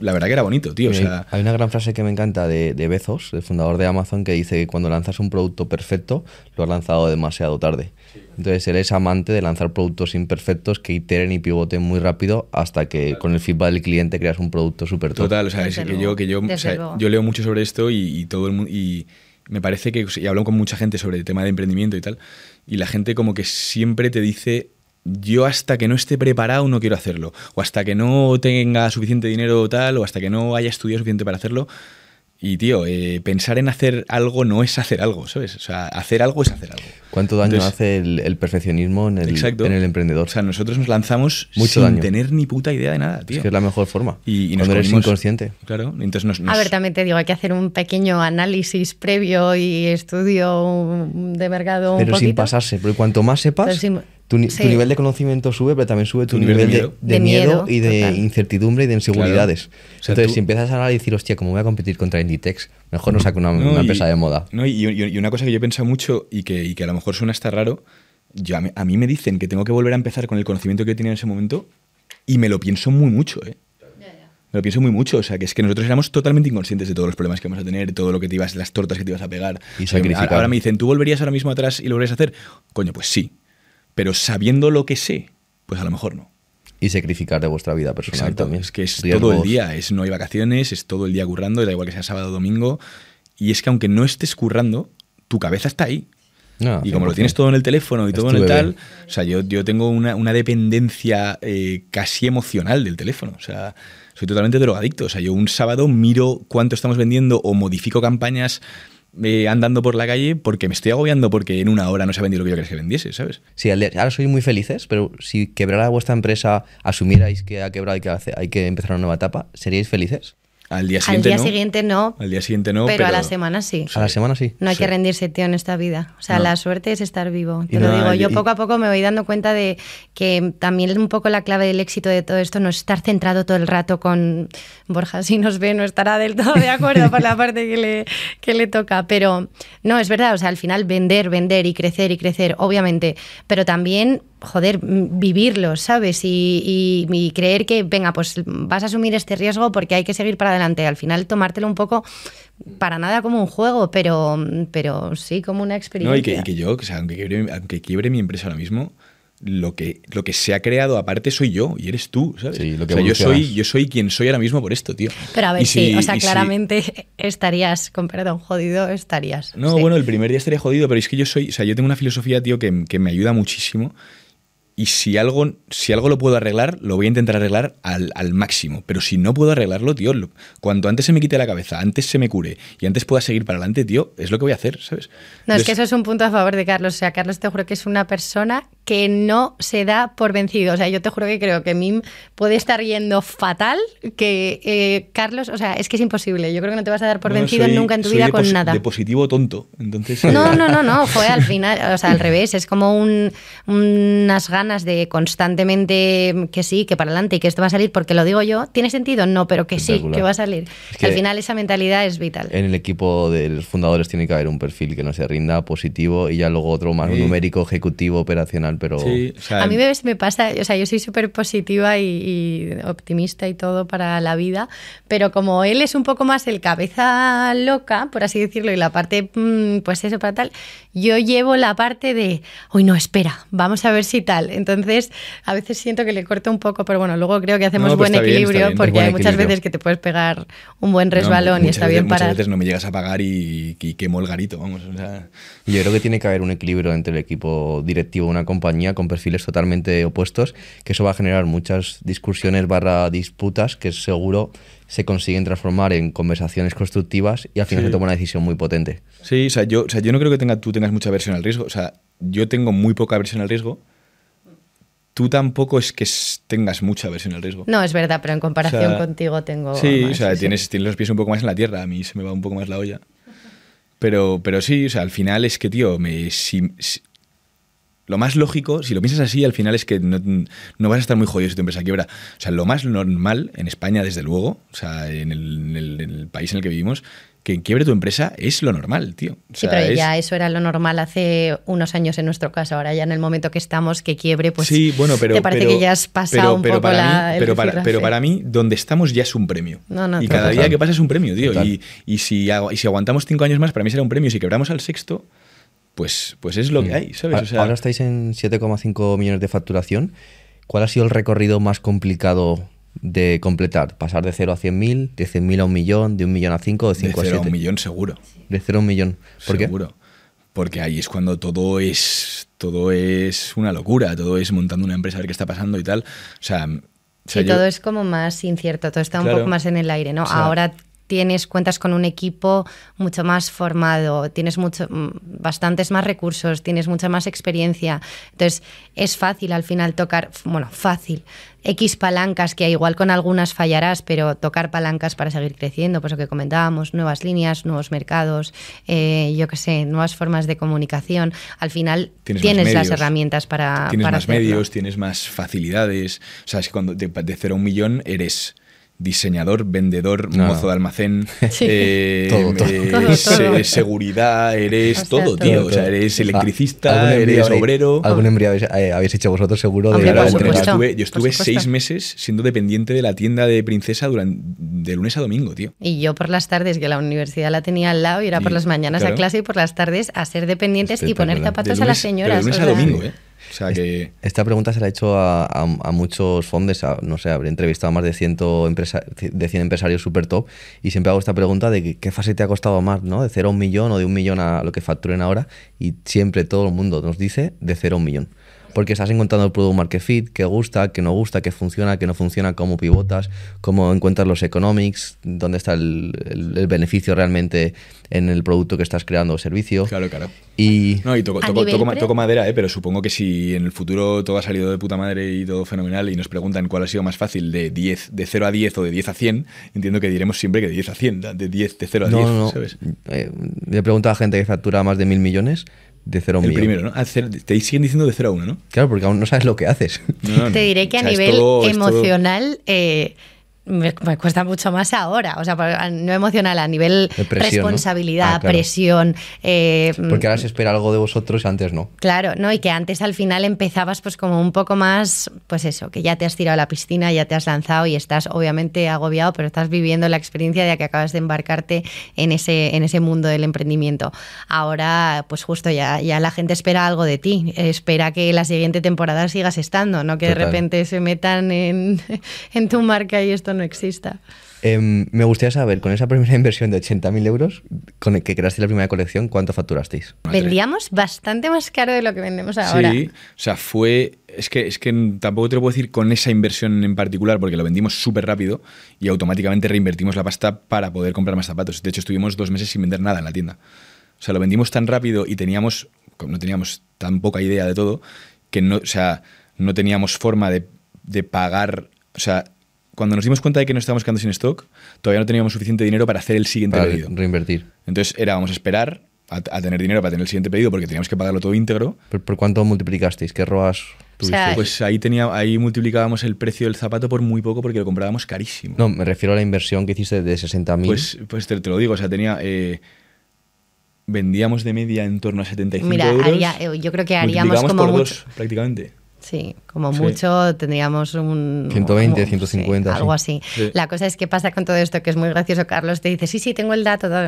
[SPEAKER 1] la verdad que era bonito, tío. O
[SPEAKER 2] hay,
[SPEAKER 1] sea,
[SPEAKER 2] hay una gran frase que me encanta de, de Bezos, el fundador de Amazon, que dice que cuando lanzas un producto perfecto, lo has lanzado demasiado tarde. Entonces él es amante de lanzar productos imperfectos que iteren y pivoten muy rápido hasta que con el feedback del cliente creas un producto súper top.
[SPEAKER 1] Total, o sea, es que
[SPEAKER 3] luego,
[SPEAKER 1] yo, que yo, o
[SPEAKER 3] desde
[SPEAKER 1] sea,
[SPEAKER 3] luego.
[SPEAKER 1] yo leo mucho sobre esto y, y todo el mundo. Y me parece que. Y hablo con mucha gente sobre el tema de emprendimiento y tal. Y la gente, como que siempre te dice. Yo hasta que no esté preparado no quiero hacerlo. O hasta que no tenga suficiente dinero o tal, o hasta que no haya estudiado suficiente para hacerlo. Y tío, eh, pensar en hacer algo no es hacer algo, ¿sabes? O sea, hacer algo es hacer algo.
[SPEAKER 2] ¿Cuánto daño
[SPEAKER 1] Entonces-
[SPEAKER 2] hace el, el perfeccionismo en el,
[SPEAKER 1] Exacto.
[SPEAKER 2] en el emprendedor?
[SPEAKER 1] O sea, nosotros nos lanzamos
[SPEAKER 2] Mucho
[SPEAKER 1] sin
[SPEAKER 2] daño.
[SPEAKER 1] tener ni puta idea de nada, tío.
[SPEAKER 2] es que es la mejor forma.
[SPEAKER 1] y, y nos
[SPEAKER 2] cuando eres
[SPEAKER 1] comimos-
[SPEAKER 2] inconsciente.
[SPEAKER 1] Claro, entonces nos, nos-
[SPEAKER 3] A ver, también te digo, hay que hacer un pequeño análisis previo y estudio de mercado un
[SPEAKER 2] Pero sin
[SPEAKER 3] poquito.
[SPEAKER 2] pasarse, porque cuanto más sepas,
[SPEAKER 3] Pero sin-
[SPEAKER 2] tu, ni-
[SPEAKER 3] sí.
[SPEAKER 2] tu nivel de conocimiento sube, pero también sube tu,
[SPEAKER 1] Tu nivel
[SPEAKER 2] nivel,
[SPEAKER 1] de
[SPEAKER 2] de,
[SPEAKER 1] miedo.
[SPEAKER 2] de
[SPEAKER 3] De
[SPEAKER 2] miedo,
[SPEAKER 3] miedo,
[SPEAKER 2] y de
[SPEAKER 3] total.
[SPEAKER 2] incertidumbre y de inseguridades.
[SPEAKER 1] Claro. O sea,
[SPEAKER 2] Entonces,
[SPEAKER 1] tú-
[SPEAKER 2] si empiezas a decir, hostia, ¿cómo voy a competir contra Inditex? Mejor no saco una,
[SPEAKER 1] No,
[SPEAKER 2] una
[SPEAKER 1] y-
[SPEAKER 2] empresa de moda.
[SPEAKER 1] No, y, y- y una cosa que yo he pensado mucho y que, y que a lo mejor suena hasta raro, yo, a, mí, a mí me dicen que tengo que volver a empezar con el conocimiento que tenía en ese momento y me lo pienso muy mucho, ¿eh? Me lo pienso muy mucho, o sea, que es que nosotros éramos totalmente inconscientes de todos los problemas que vamos a tener, todo lo que te ibas, las tortas que te ibas a pegar.
[SPEAKER 2] Y
[SPEAKER 1] O sea, que
[SPEAKER 2] sacrificar.
[SPEAKER 1] ahora me dicen, ¿tú volverías ahora mismo atrás y lo volverías a hacer? Coño, pues sí. Pero sabiendo lo que sé, pues a lo mejor no.
[SPEAKER 2] Y sacrificar de vuestra vida personal
[SPEAKER 1] Exacto,
[SPEAKER 2] también.
[SPEAKER 1] es que es
[SPEAKER 2] Riesgos.
[SPEAKER 1] todo el día, es no hay vacaciones, es todo el día currando, da igual que sea sábado o domingo. Y es que aunque no estés currando, tu cabeza está ahí.
[SPEAKER 2] No,
[SPEAKER 1] y como lo
[SPEAKER 2] 100%.
[SPEAKER 1] tienes todo en el teléfono y
[SPEAKER 2] Es
[SPEAKER 1] todo en el
[SPEAKER 2] bebé.
[SPEAKER 1] tal, o sea, yo, yo tengo una, una dependencia eh, casi emocional del teléfono. O sea, soy totalmente drogadicto. O sea, yo un sábado miro cuánto estamos vendiendo o modifico campañas eh, andando por la calle porque me estoy agobiando porque en una hora no se ha vendido lo que yo quería que vendiese, ¿sabes?
[SPEAKER 2] Sí, ahora sois muy felices, pero si quebrara vuestra empresa, asumierais que ha quebrado y que hay que empezar una nueva etapa, ¿seríais felices?
[SPEAKER 1] Al día
[SPEAKER 3] Al
[SPEAKER 1] siguiente
[SPEAKER 3] día
[SPEAKER 1] no.
[SPEAKER 3] siguiente no,
[SPEAKER 1] Al día siguiente no,
[SPEAKER 3] pero,
[SPEAKER 1] pero,
[SPEAKER 3] a la semana sí.
[SPEAKER 2] A la semana sí.
[SPEAKER 3] No hay
[SPEAKER 1] Sí.
[SPEAKER 3] que rendirse, tío, en esta vida. O sea,
[SPEAKER 1] No.
[SPEAKER 3] la suerte es estar vivo. Te
[SPEAKER 2] Y
[SPEAKER 3] lo
[SPEAKER 2] no,
[SPEAKER 3] digo.
[SPEAKER 2] y-
[SPEAKER 3] Yo
[SPEAKER 2] y-
[SPEAKER 3] poco a poco me voy dando cuenta de que también un poco la clave del éxito de todo esto no es estar centrado todo el rato con Borja. Si nos ve, no estará del todo de acuerdo por la parte que le, que le toca. Pero no, es verdad. O sea, al final vender, vender y crecer y crecer, obviamente. Pero también joder, vivirlo, ¿sabes? Y, y- y creer que, venga, pues vas a asumir este riesgo porque hay que seguir para adelante. Al final tomártelo un poco, para nada como un juego, pero, pero sí como una experiencia.
[SPEAKER 1] No, y que, y que yo, o sea, aunque quiebre, aunque quiebre mi empresa ahora mismo, lo que, lo que se ha creado aparte soy yo y eres tú, ¿sabes?
[SPEAKER 2] Sí, lo que
[SPEAKER 1] o sea, yo soy, yo soy quien soy ahora mismo por esto, tío.
[SPEAKER 3] Pero a ver,
[SPEAKER 1] Y
[SPEAKER 3] sí,
[SPEAKER 1] si-
[SPEAKER 3] o sea,
[SPEAKER 1] si-
[SPEAKER 3] claramente *laughs* estarías, con perdón, jodido, estarías.
[SPEAKER 1] No,
[SPEAKER 3] sí.
[SPEAKER 1] bueno, el primer día estaría jodido, pero es que yo soy, o sea, yo tengo una filosofía, tío, que, que me ayuda muchísimo. Y si algo, si algo lo puedo arreglar, lo voy a intentar arreglar al, al máximo. Pero si no puedo arreglarlo, tío, lo- cuanto antes se me quite la cabeza, antes se me cure y antes pueda seguir para adelante, tío, es lo que voy a hacer, ¿sabes?
[SPEAKER 3] No, es que eso es un punto a favor de Carlos. O sea, Carlos te juro que es una persona que no se da por vencido. O sea, yo te juro que creo que Mim puede estar yendo fatal, que eh, Carlos, o sea, es que es imposible. Yo creo que no te vas a dar por
[SPEAKER 1] Bueno,
[SPEAKER 3] vencido
[SPEAKER 1] soy-
[SPEAKER 3] nunca en tu vida con nada.
[SPEAKER 1] De positivo tonto. Entonces,
[SPEAKER 3] No, no, no, no, *laughs* fue al final, o sea, al revés, es como un- unas ganas de constantemente que sí, que para adelante y que esto va a salir porque lo digo yo. ¿Tiene sentido? No, pero que sí, que va a salir.
[SPEAKER 2] Es que-
[SPEAKER 3] al final esa mentalidad es vital.
[SPEAKER 2] En el equipo de los fundadores tiene que haber un perfil que no se rinda, positivo, y ya luego otro más
[SPEAKER 1] Sí.
[SPEAKER 2] numérico, ejecutivo, operacional, pero...
[SPEAKER 1] Sí, o sea,
[SPEAKER 3] A mí me, me pasa, o sea, yo soy súper positiva y, y optimista y todo para la vida, pero como él es un poco más el cabeza loca, por así decirlo, y la parte, mm, pues eso, para tal, yo llevo la parte de, uy, no, espera, vamos a ver si tal. Entonces, a veces siento que le corto un poco, pero bueno, luego creo que hacemos
[SPEAKER 1] No, pues
[SPEAKER 3] buen
[SPEAKER 1] bien,
[SPEAKER 3] equilibrio,
[SPEAKER 1] bien, es
[SPEAKER 3] porque
[SPEAKER 2] buen
[SPEAKER 3] hay muchas
[SPEAKER 2] equilibrio.
[SPEAKER 3] veces que te puedes pegar un buen
[SPEAKER 1] no,
[SPEAKER 3] resbalón y
[SPEAKER 1] muchas
[SPEAKER 3] está
[SPEAKER 1] veces-
[SPEAKER 3] bien
[SPEAKER 1] Muchas
[SPEAKER 3] parar.
[SPEAKER 1] veces no me llegas a pagar y, y quemo el garito, vamos. O sea,
[SPEAKER 2] Y yo creo que tiene que haber un equilibrio entre el equipo directivo de una compañía con perfiles totalmente opuestos, que eso va a generar muchas discusiones barra disputas que seguro se consiguen transformar en conversaciones constructivas y al final
[SPEAKER 1] Sí.
[SPEAKER 2] se toma una decisión muy potente.
[SPEAKER 1] Sí, o sea, yo, o sea, yo no creo que tenga, tú tengas mucha aversión al riesgo. O sea, yo tengo muy poca aversión al riesgo. Tú tampoco es que tengas mucha aversión al riesgo.
[SPEAKER 3] No, es verdad, pero en comparación
[SPEAKER 1] O sea,
[SPEAKER 3] contigo tengo.
[SPEAKER 1] Sí,
[SPEAKER 3] más,
[SPEAKER 1] o sea,
[SPEAKER 3] sí.
[SPEAKER 1] tienes, tienes los pies un poco más en la tierra. A mí se me va un poco más la olla. Pero, pero sí, o sea, al final es que, tío, me, si- si- lo más lógico, si lo piensas así, al final es que no, no vas a estar muy jodido si tu empresa quiebra. O sea, lo más normal en España, desde luego, o sea, en el, en el- en el país en el que vivimos, que quiebre tu empresa es lo normal, tío. O
[SPEAKER 3] Sí, pero
[SPEAKER 1] es-
[SPEAKER 3] ya eso era lo normal hace unos años en nuestro caso. Ahora ya en el momento que estamos, que quiebre, pues
[SPEAKER 1] sí, bueno, pero,
[SPEAKER 3] te parece
[SPEAKER 1] pero-
[SPEAKER 3] que ya has pasado
[SPEAKER 1] pero-
[SPEAKER 3] un
[SPEAKER 1] pero
[SPEAKER 3] poco
[SPEAKER 1] para
[SPEAKER 3] la,
[SPEAKER 1] mí,
[SPEAKER 3] el
[SPEAKER 1] pero, para, pero para mí, donde estamos ya es un premio.
[SPEAKER 3] No, no,
[SPEAKER 1] y
[SPEAKER 3] total.
[SPEAKER 1] cada día que pasa es un premio, tío. Y, y si, y si aguantamos cinco años más, para mí será un premio. Si quebramos al sexto, pues, pues es lo que hay, ¿sabes?
[SPEAKER 2] A-
[SPEAKER 1] O sea,
[SPEAKER 2] Ahora estáis en 7,5 millones de facturación. ¿Cuál ha sido el recorrido más complicado de completar? ¿Pasar de 0 a 100.000, de 100.000 a un millón, de un millón a 5, de
[SPEAKER 1] de
[SPEAKER 2] 5 a
[SPEAKER 1] cero a
[SPEAKER 2] 7?
[SPEAKER 1] un millón seguro.
[SPEAKER 2] De 0 a un millón. ¿Por qué?
[SPEAKER 1] seguro. Porque ahí es cuando todo es todo es una locura, todo es montando una empresa a ver qué está pasando y tal. O sea, o sea,
[SPEAKER 3] Sí,
[SPEAKER 1] yo-
[SPEAKER 3] todo es como más incierto, todo está un poco más en el aire, ¿no?
[SPEAKER 1] O sea-
[SPEAKER 3] Ahora tienes cuentas con un equipo mucho más formado, tienes mucho, mm, bastantes más recursos, tienes mucha más experiencia. Entonces, es fácil al final tocar, bueno, fácil. X palancas, que igual con algunas fallarás, pero tocar palancas para seguir creciendo, pues lo que comentábamos, nuevas líneas, nuevos mercados, eh, yo qué sé, nuevas formas de comunicación. Al final
[SPEAKER 1] Tienes
[SPEAKER 3] las herramientas para.
[SPEAKER 1] tienes
[SPEAKER 3] para
[SPEAKER 1] más
[SPEAKER 3] hacerlo.
[SPEAKER 1] medios, tienes más facilidades. O sea, es que cuando de, de cero a un millón eres diseñador, vendedor,
[SPEAKER 2] No.
[SPEAKER 1] mozo de almacén, *laughs*
[SPEAKER 3] Sí.
[SPEAKER 1] eh,
[SPEAKER 2] Todo, todo.
[SPEAKER 1] eh,
[SPEAKER 3] Todo,
[SPEAKER 1] se-
[SPEAKER 3] todo.
[SPEAKER 1] seguridad, eres
[SPEAKER 3] O sea,
[SPEAKER 1] todo,
[SPEAKER 3] todo.
[SPEAKER 1] tío. O sea, eres
[SPEAKER 2] Ah,
[SPEAKER 1] electricista,
[SPEAKER 2] envío
[SPEAKER 1] eres obrero.
[SPEAKER 2] Algún habéis, eh, habéis hecho vosotros seguro de
[SPEAKER 1] Claro, bueno, yo estuve, yo estuve seis meses siendo dependiente de la tienda de princesa durante, de lunes a domingo, tío.
[SPEAKER 3] Y yo por las tardes, que la universidad la tenía al lado, y era por las mañanas
[SPEAKER 1] claro.
[SPEAKER 3] a clase y por las tardes a ser dependientes y poner zapatos
[SPEAKER 1] De
[SPEAKER 3] a las señoras.
[SPEAKER 1] De lunes
[SPEAKER 3] o
[SPEAKER 1] a domingo, ¿eh? O sea que.
[SPEAKER 2] Esta pregunta se la he hecho a, muchos fondos, no sé, habré entrevistado a más de 100, empresa- de 100 empresarios super top y siempre hago esta pregunta de qué fase te ha costado más, ¿no? De 0 a un millón o de un millón a lo que facturen ahora y siempre todo el mundo nos dice de 0 a un millón. Porque estás encontrando el producto market fit, qué gusta, qué no gusta, qué funciona, qué no funciona, cómo pivotas, cómo encuentras los economics, dónde está el, el- el beneficio realmente en el producto que estás creando o servicio.
[SPEAKER 1] Claro, claro.
[SPEAKER 2] Y
[SPEAKER 1] No, y toco, toco- toco toco madera, ¿eh? pero supongo que si en el futuro todo ha salido de puta madre y todo fenomenal y nos preguntan cuál ha sido más fácil de 10, de 0 a 10 o de 10 a 100, entiendo que diremos siempre que de 10 a 100, de 10, de 0 a 10,
[SPEAKER 2] no, no, no.
[SPEAKER 1] ¿sabes?
[SPEAKER 2] Eh, le pregunto a gente que factura más de mil millones de 0 a un
[SPEAKER 1] El
[SPEAKER 2] millón.
[SPEAKER 1] primero, ¿no? Hacer- te siguen diciendo de 0 a 1, ¿no?
[SPEAKER 2] Claro, porque aún no sabes lo que haces.
[SPEAKER 1] No, no.
[SPEAKER 3] Te diré que
[SPEAKER 1] O
[SPEAKER 3] a
[SPEAKER 1] sea, es
[SPEAKER 3] nivel
[SPEAKER 1] todo-
[SPEAKER 3] emocional eh, me, me cuesta mucho más ahora. O sea, no emocional, a nivel
[SPEAKER 2] presión, ¿no?
[SPEAKER 3] responsabilidad,
[SPEAKER 2] Ah, claro.
[SPEAKER 3] presión. eh,
[SPEAKER 2] Porque ahora se espera algo de vosotros y antes no.
[SPEAKER 3] Claro, ¿no? Y que antes al final empezabas pues como un poco más, pues eso, que ya te has tirado a la piscina, ya te has lanzado y estás obviamente agobiado, pero estás viviendo la experiencia de que acabas de embarcarte en ese, en ese mundo del emprendimiento. Ahora, pues justo ya, ya la gente espera algo de ti, espera que la siguiente temporada sigas estando, no que de repente se metan en, *laughs* en tu marca y esto no exista.
[SPEAKER 2] Em, me gustaría saber, con esa primera *laughs* inversión de 80.000 euros, con el que creaste la primera colección, ¿cuánto facturasteis?
[SPEAKER 1] Madre.
[SPEAKER 3] Vendíamos bastante más caro de lo que vendemos ahora.
[SPEAKER 1] Sí, o sea, fue. Es que, es que tampoco te lo puedo decir con esa inversión en particular, porque lo vendimos súper rápido y automáticamente reinvertimos la pasta para poder comprar más zapatos. De hecho, estuvimos dos meses sin vender nada en la tienda. O sea, lo vendimos tan rápido y teníamos. No teníamos tan poca idea de todo que no, o sea, no teníamos forma de, de pagar. O sea, cuando nos dimos cuenta de que nos estábamos quedando sin stock, todavía no teníamos suficiente dinero para hacer el siguiente
[SPEAKER 2] Para
[SPEAKER 1] pedido.
[SPEAKER 2] reinvertir.
[SPEAKER 1] Entonces era, vamos a esperar a, a tener dinero para tener el siguiente pedido porque teníamos que pagarlo todo íntegro.
[SPEAKER 2] ¿Por, por cuánto multiplicasteis? ¿Qué ROAS
[SPEAKER 3] O sea,
[SPEAKER 2] tuvisteis?
[SPEAKER 1] Pues ahí, tenía, ahí multiplicábamos el precio del zapato por muy poco porque lo comprábamos carísimo.
[SPEAKER 2] no, me refiero a la inversión que hiciste de 60.000.
[SPEAKER 1] Pues, pues te, te lo digo, o sea, tenía... eh, vendíamos de media en torno a 75
[SPEAKER 3] Mira,
[SPEAKER 1] euros.
[SPEAKER 3] haría- eh, yo creo que haríamos como
[SPEAKER 1] por
[SPEAKER 3] mucho.
[SPEAKER 1] dos, prácticamente.
[SPEAKER 3] Sí, como
[SPEAKER 1] Sí.
[SPEAKER 3] mucho tendríamos un...
[SPEAKER 2] 120,
[SPEAKER 3] como-
[SPEAKER 2] 150,
[SPEAKER 3] sí, algo
[SPEAKER 2] sí.
[SPEAKER 3] así.
[SPEAKER 1] Sí.
[SPEAKER 3] La cosa es que pasa con todo esto, que es muy gracioso. Carlos te dice, sí, sí, tengo el dato. todo".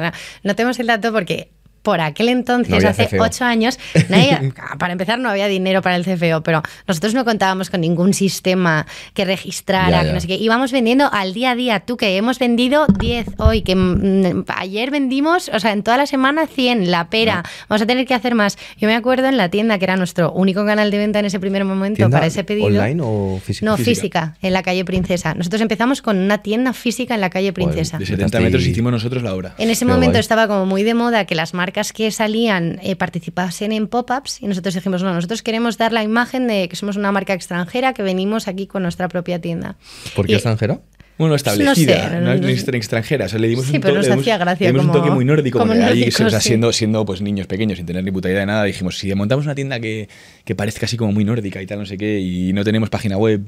[SPEAKER 3] No tenemos el dato porque por aquel entonces,
[SPEAKER 2] No
[SPEAKER 3] hace
[SPEAKER 2] CFO.
[SPEAKER 3] ocho años, nadie- *laughs* para empezar no había dinero para el CFO, pero nosotros no contábamos con ningún sistema que registrara,
[SPEAKER 2] Ya,
[SPEAKER 3] que
[SPEAKER 2] ya.
[SPEAKER 3] no sé qué. Íbamos vendiendo al día a día. Tú que hemos vendido 10 hoy, que mm, ayer vendimos, o sea, en toda la semana 100, la pera. Vamos a tener que hacer más. Yo me acuerdo en la tienda, que era nuestro único canal de venta en ese primer momento
[SPEAKER 2] ¿Tienda
[SPEAKER 3] para ese pedido.
[SPEAKER 2] ¿Online o física?
[SPEAKER 3] No,
[SPEAKER 1] Física.
[SPEAKER 3] física. en la calle Princesa. Nosotros empezamos con una tienda física en la calle Princesa.
[SPEAKER 1] De
[SPEAKER 2] Empezaste
[SPEAKER 1] 70 metros hicimos nosotros la obra.
[SPEAKER 3] En ese
[SPEAKER 2] Qué
[SPEAKER 3] momento
[SPEAKER 2] guay.
[SPEAKER 3] estaba como muy de moda que las marcas que salían eh, participasen en pop-ups y nosotros dijimos, no, nosotros queremos dar la imagen de que somos una marca extranjera que venimos aquí con nuestra propia tienda.
[SPEAKER 2] ¿Por qué
[SPEAKER 3] Y-
[SPEAKER 2] extranjera?
[SPEAKER 1] Bueno, establecida,
[SPEAKER 3] sé,
[SPEAKER 1] no,
[SPEAKER 3] no-
[SPEAKER 1] es
[SPEAKER 3] no sé.
[SPEAKER 1] extra- extranjera. O sea, le dimos
[SPEAKER 3] Sí,
[SPEAKER 1] un,
[SPEAKER 3] pero
[SPEAKER 1] to-
[SPEAKER 3] nos
[SPEAKER 1] le dimos-
[SPEAKER 3] hacía gracia
[SPEAKER 1] le dimos un
[SPEAKER 3] como-
[SPEAKER 1] toque muy nórdico.
[SPEAKER 3] como
[SPEAKER 1] porque ahí,
[SPEAKER 3] nórdicos,
[SPEAKER 1] o sea,
[SPEAKER 3] sí.
[SPEAKER 1] siendo, siendo pues niños pequeños, sin tener ni puta idea de nada, dijimos, si montamos una tienda que, que parezca así como muy nórdica y tal, no sé qué, y no tenemos página web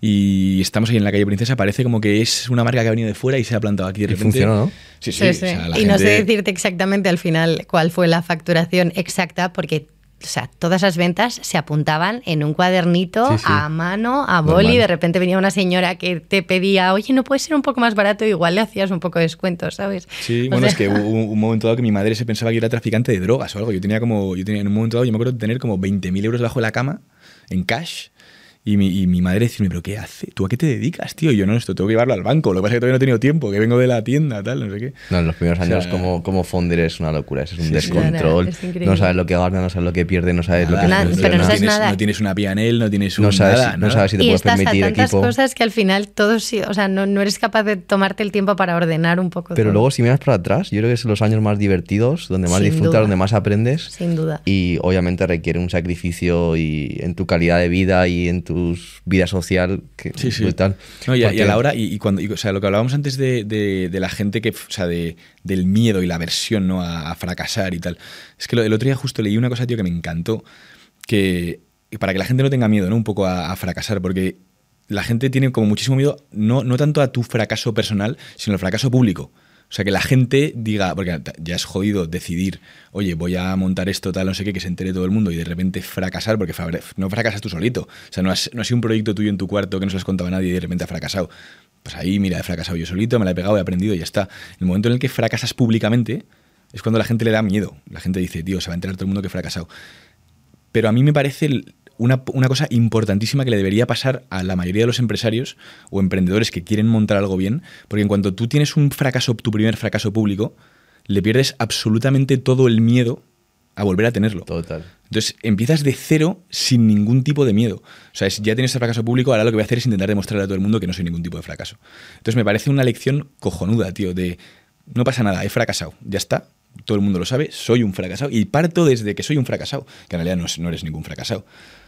[SPEAKER 1] y estamos ahí en la calle Princesa, parece como que es una marca que ha venido de fuera y se ha plantado aquí de
[SPEAKER 2] Y
[SPEAKER 1] repente.
[SPEAKER 2] funcionó, ¿no?
[SPEAKER 1] Sí, sí.
[SPEAKER 3] Sí,
[SPEAKER 1] o
[SPEAKER 3] sí.
[SPEAKER 1] sea, la
[SPEAKER 3] y no sé decirte exactamente al final cuál fue la facturación exacta, porque o sea, todas esas ventas se apuntaban en un cuadernito
[SPEAKER 2] Sí, sí.
[SPEAKER 3] a mano, a
[SPEAKER 2] Normal.
[SPEAKER 3] boli. De repente venía una señora que te pedía, oye, ¿no puede ser un poco más barato? Igual le hacías un poco de descuento, ¿sabes?
[SPEAKER 1] Sí,
[SPEAKER 3] O
[SPEAKER 1] bueno,
[SPEAKER 3] sea,
[SPEAKER 1] es que hubo *laughs* un, momento dado que mi madre se pensaba que yo era traficante de drogas o algo. Yo tenía como, yo tenía en un momento dado, yo me acuerdo de tener como 20.000 euros bajo la cama en cash. Y mi, y mi madre decirme, ¿pero qué hace? ¿Tú a qué te dedicas, tío? Y yo, no, esto tengo que llevarlo al banco. Lo que pasa es que todavía no he tenido tiempo, que vengo de la tienda, tal, no sé qué.
[SPEAKER 2] No, en los primeros
[SPEAKER 1] O sea,
[SPEAKER 2] años como, como founder es una locura, es un
[SPEAKER 1] Sí, sí.
[SPEAKER 2] descontrol.
[SPEAKER 3] No, no, es increíble.
[SPEAKER 2] no sabes lo que gana, no sabes lo que pierde, no sabes lo que
[SPEAKER 3] Nada, pero no sabes
[SPEAKER 1] tienes,
[SPEAKER 3] nada.
[SPEAKER 1] no tienes una P&L, no tienes un
[SPEAKER 2] No sabes,
[SPEAKER 1] nada,
[SPEAKER 2] si- no sabes si te
[SPEAKER 3] y
[SPEAKER 2] puedes
[SPEAKER 3] estás a
[SPEAKER 2] permitir
[SPEAKER 3] tantas
[SPEAKER 2] equipo.
[SPEAKER 3] cosas que al final todo sí, o sea, no, no eres capaz de tomarte el tiempo para ordenar un poco
[SPEAKER 2] Pero
[SPEAKER 3] todo.
[SPEAKER 2] luego si miras para atrás, yo creo que son los años más divertidos, donde más
[SPEAKER 3] Sin
[SPEAKER 2] disfrutas,
[SPEAKER 3] duda.
[SPEAKER 2] donde más aprendes.
[SPEAKER 3] Sin duda.
[SPEAKER 2] Y obviamente requiere un sacrificio y en tu calidad de vida y en tu vida social que
[SPEAKER 1] Sí, sí.
[SPEAKER 2] brutal.
[SPEAKER 1] No, y, a, y a
[SPEAKER 2] Porque-
[SPEAKER 1] la hora, y, y cuando, y, o sea, lo que hablábamos antes de, de- de la gente que, o sea, de, del miedo y la aversión, ¿no? A, a fracasar y tal. Es que lo- el otro día justo leí una cosa, tío, que me encantó, que para que la gente no tenga miedo, ¿no? Un poco a, a fracasar, porque la gente tiene como muchísimo miedo, no, no tanto a tu fracaso personal, sino al fracaso público. O sea, que la gente diga, porque ya es jodido decidir, oye, voy a montar esto, tal, no sé qué, que se entere todo el mundo y de repente fracasar, porque no fracasas tú solito. O sea, no, has- no sido un proyecto tuyo en tu cuarto que no se lo has contado a nadie y de repente ha fracasado. Pues ahí, mira, he fracasado yo solito, me la he pegado, he aprendido y ya está. El momento en el que fracasas públicamente es cuando la gente le da miedo. La gente dice, tío, se va a enterar todo el mundo que he fracasado. Pero a mí me parece una, una cosa importantísima que le debería pasar a la mayoría de los empresarios o emprendedores que quieren montar algo bien, porque en cuanto tú tienes un fracaso, tu primer fracaso público, le pierdes absolutamente todo el miedo a volver a tenerlo.
[SPEAKER 2] Total.
[SPEAKER 1] Entonces empiezas de cero sin ningún tipo de miedo. O sea, es- ya tienes este fracaso público, ahora lo que voy a hacer es intentar demostrarle a todo el mundo que no soy ningún tipo de fracaso. Entonces me parece una lección cojonuda, tío, de no pasa nada, he fracasado, ya está, todo el mundo lo sabe, soy un fracasado y parto desde que soy un fracasado, que en realidad no, no eres ningún fracasado.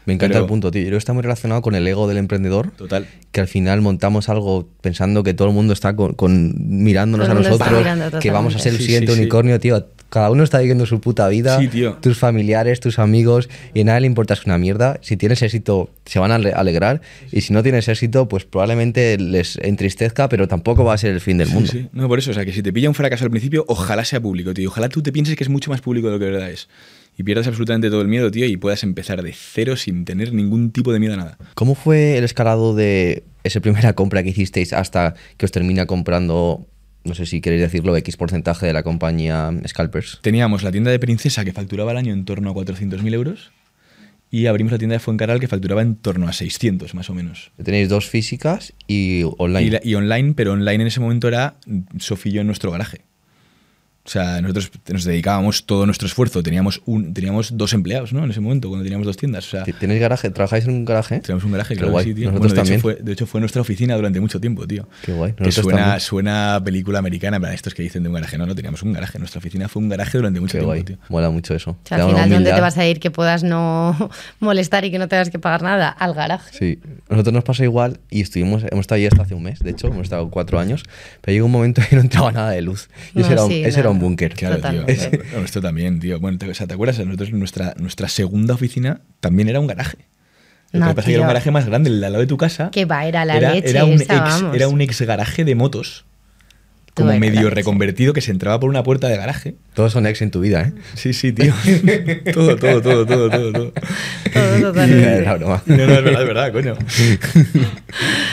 [SPEAKER 2] Me encanta
[SPEAKER 1] Pero-
[SPEAKER 2] el punto, tío. Yo creo que está muy relacionado con el ego del emprendedor.
[SPEAKER 1] Total.
[SPEAKER 2] Que al final montamos algo pensando que todo el mundo está con, con- mirándonos
[SPEAKER 3] Todo
[SPEAKER 2] a nosotros,
[SPEAKER 3] mirando
[SPEAKER 2] que vamos a ser el.
[SPEAKER 1] Sí,
[SPEAKER 2] siguiente
[SPEAKER 1] sí, sí.
[SPEAKER 2] unicornio, tío. Cada uno está viviendo su puta vida,
[SPEAKER 1] Sí, tío.
[SPEAKER 2] tus familiares, tus amigos, y a nadie le importa es una mierda. Si tienes éxito, se van a ale- alegrar, y si no tienes éxito, pues probablemente les entristezca, pero tampoco va a ser el fin del
[SPEAKER 1] Sí,
[SPEAKER 2] mundo.
[SPEAKER 1] sí. No, por eso, o sea, que si te pilla un fracaso al principio, ojalá sea público, tío. Ojalá tú te pienses que es mucho más público de lo que de verdad es. Y pierdas absolutamente todo el miedo, tío, y puedas empezar de cero sin tener ningún tipo de miedo a nada.
[SPEAKER 2] ¿Cómo fue el escalado de esa primera compra que hicisteis hasta que os termina comprando, no sé si queréis decirlo, X porcentaje de la compañía Scalpers?
[SPEAKER 1] Teníamos la tienda de Princesa que facturaba al año en torno a 400.000 euros y abrimos la tienda de Fuencarral que facturaba en torno a 600 más o menos.
[SPEAKER 2] Tenéis dos físicas y online.
[SPEAKER 1] Y, la- y online, pero online en ese momento era Sofía y yo en nuestro garaje. O sea, nosotros nos dedicábamos todo nuestro esfuerzo. Teníamos, un, teníamos dos empleados, ¿no? En ese momento, cuando teníamos dos tiendas. O sea,
[SPEAKER 2] ¿Tenéis garaje? ¿Trabajáis en un garaje?
[SPEAKER 1] Tenemos un garaje,
[SPEAKER 2] Qué
[SPEAKER 1] claro,
[SPEAKER 2] guay.
[SPEAKER 1] que sí, tío.
[SPEAKER 2] Nosotros
[SPEAKER 1] Bueno, de,
[SPEAKER 2] también.
[SPEAKER 1] Hecho fue, de hecho, fue nuestra oficina durante mucho tiempo, tío.
[SPEAKER 2] Qué guay.
[SPEAKER 1] Que suena,
[SPEAKER 2] también.
[SPEAKER 1] suena película americana, en plan, estos que dicen de un garaje. No, no, teníamos un garaje. Nuestra oficina fue un garaje durante mucho
[SPEAKER 2] Qué
[SPEAKER 1] tiempo,
[SPEAKER 2] guay.
[SPEAKER 1] tío.
[SPEAKER 2] Mola mucho eso.
[SPEAKER 3] O sea, al final, ¿dónde te vas a ir que puedas no *laughs* molestar y que no tengas que pagar nada? Al garaje.
[SPEAKER 2] Sí, nosotros nos pasa igual y estuvimos, hemos estado ahí hasta hace un mes, de hecho, hemos estado cuatro años, pero llegó un momento en *laughs* que no entraba nada de luz. Y
[SPEAKER 3] No,
[SPEAKER 2] ese era un,
[SPEAKER 3] sí,
[SPEAKER 2] ese era
[SPEAKER 3] no.
[SPEAKER 2] Un búnker.
[SPEAKER 1] Claro,
[SPEAKER 3] Total.
[SPEAKER 1] tío. Esto también, tío. Bueno, te, o sea, ¿te acuerdas? Nosotros, nuestra, nuestra segunda oficina también era un garaje. Lo
[SPEAKER 3] No,
[SPEAKER 1] que pasa es que era
[SPEAKER 3] tío.
[SPEAKER 1] un garaje más grande, el de al lado de tu casa.
[SPEAKER 3] Que va, era la
[SPEAKER 1] era,
[SPEAKER 3] leche
[SPEAKER 1] era un
[SPEAKER 3] esa,
[SPEAKER 1] ex,
[SPEAKER 3] vamos.
[SPEAKER 1] era un ex garaje de motos. Como medio reconvertido que se entraba por una puerta de garaje.
[SPEAKER 2] Todos son ex en tu vida, ¿eh? *laughs*
[SPEAKER 1] Sí, sí, tío. *laughs* todo, todo, todo, todo, todo, todo.
[SPEAKER 3] Todo totalmente. *laughs*
[SPEAKER 2] Broma.
[SPEAKER 1] No, no, es verdad, es verdad, coño.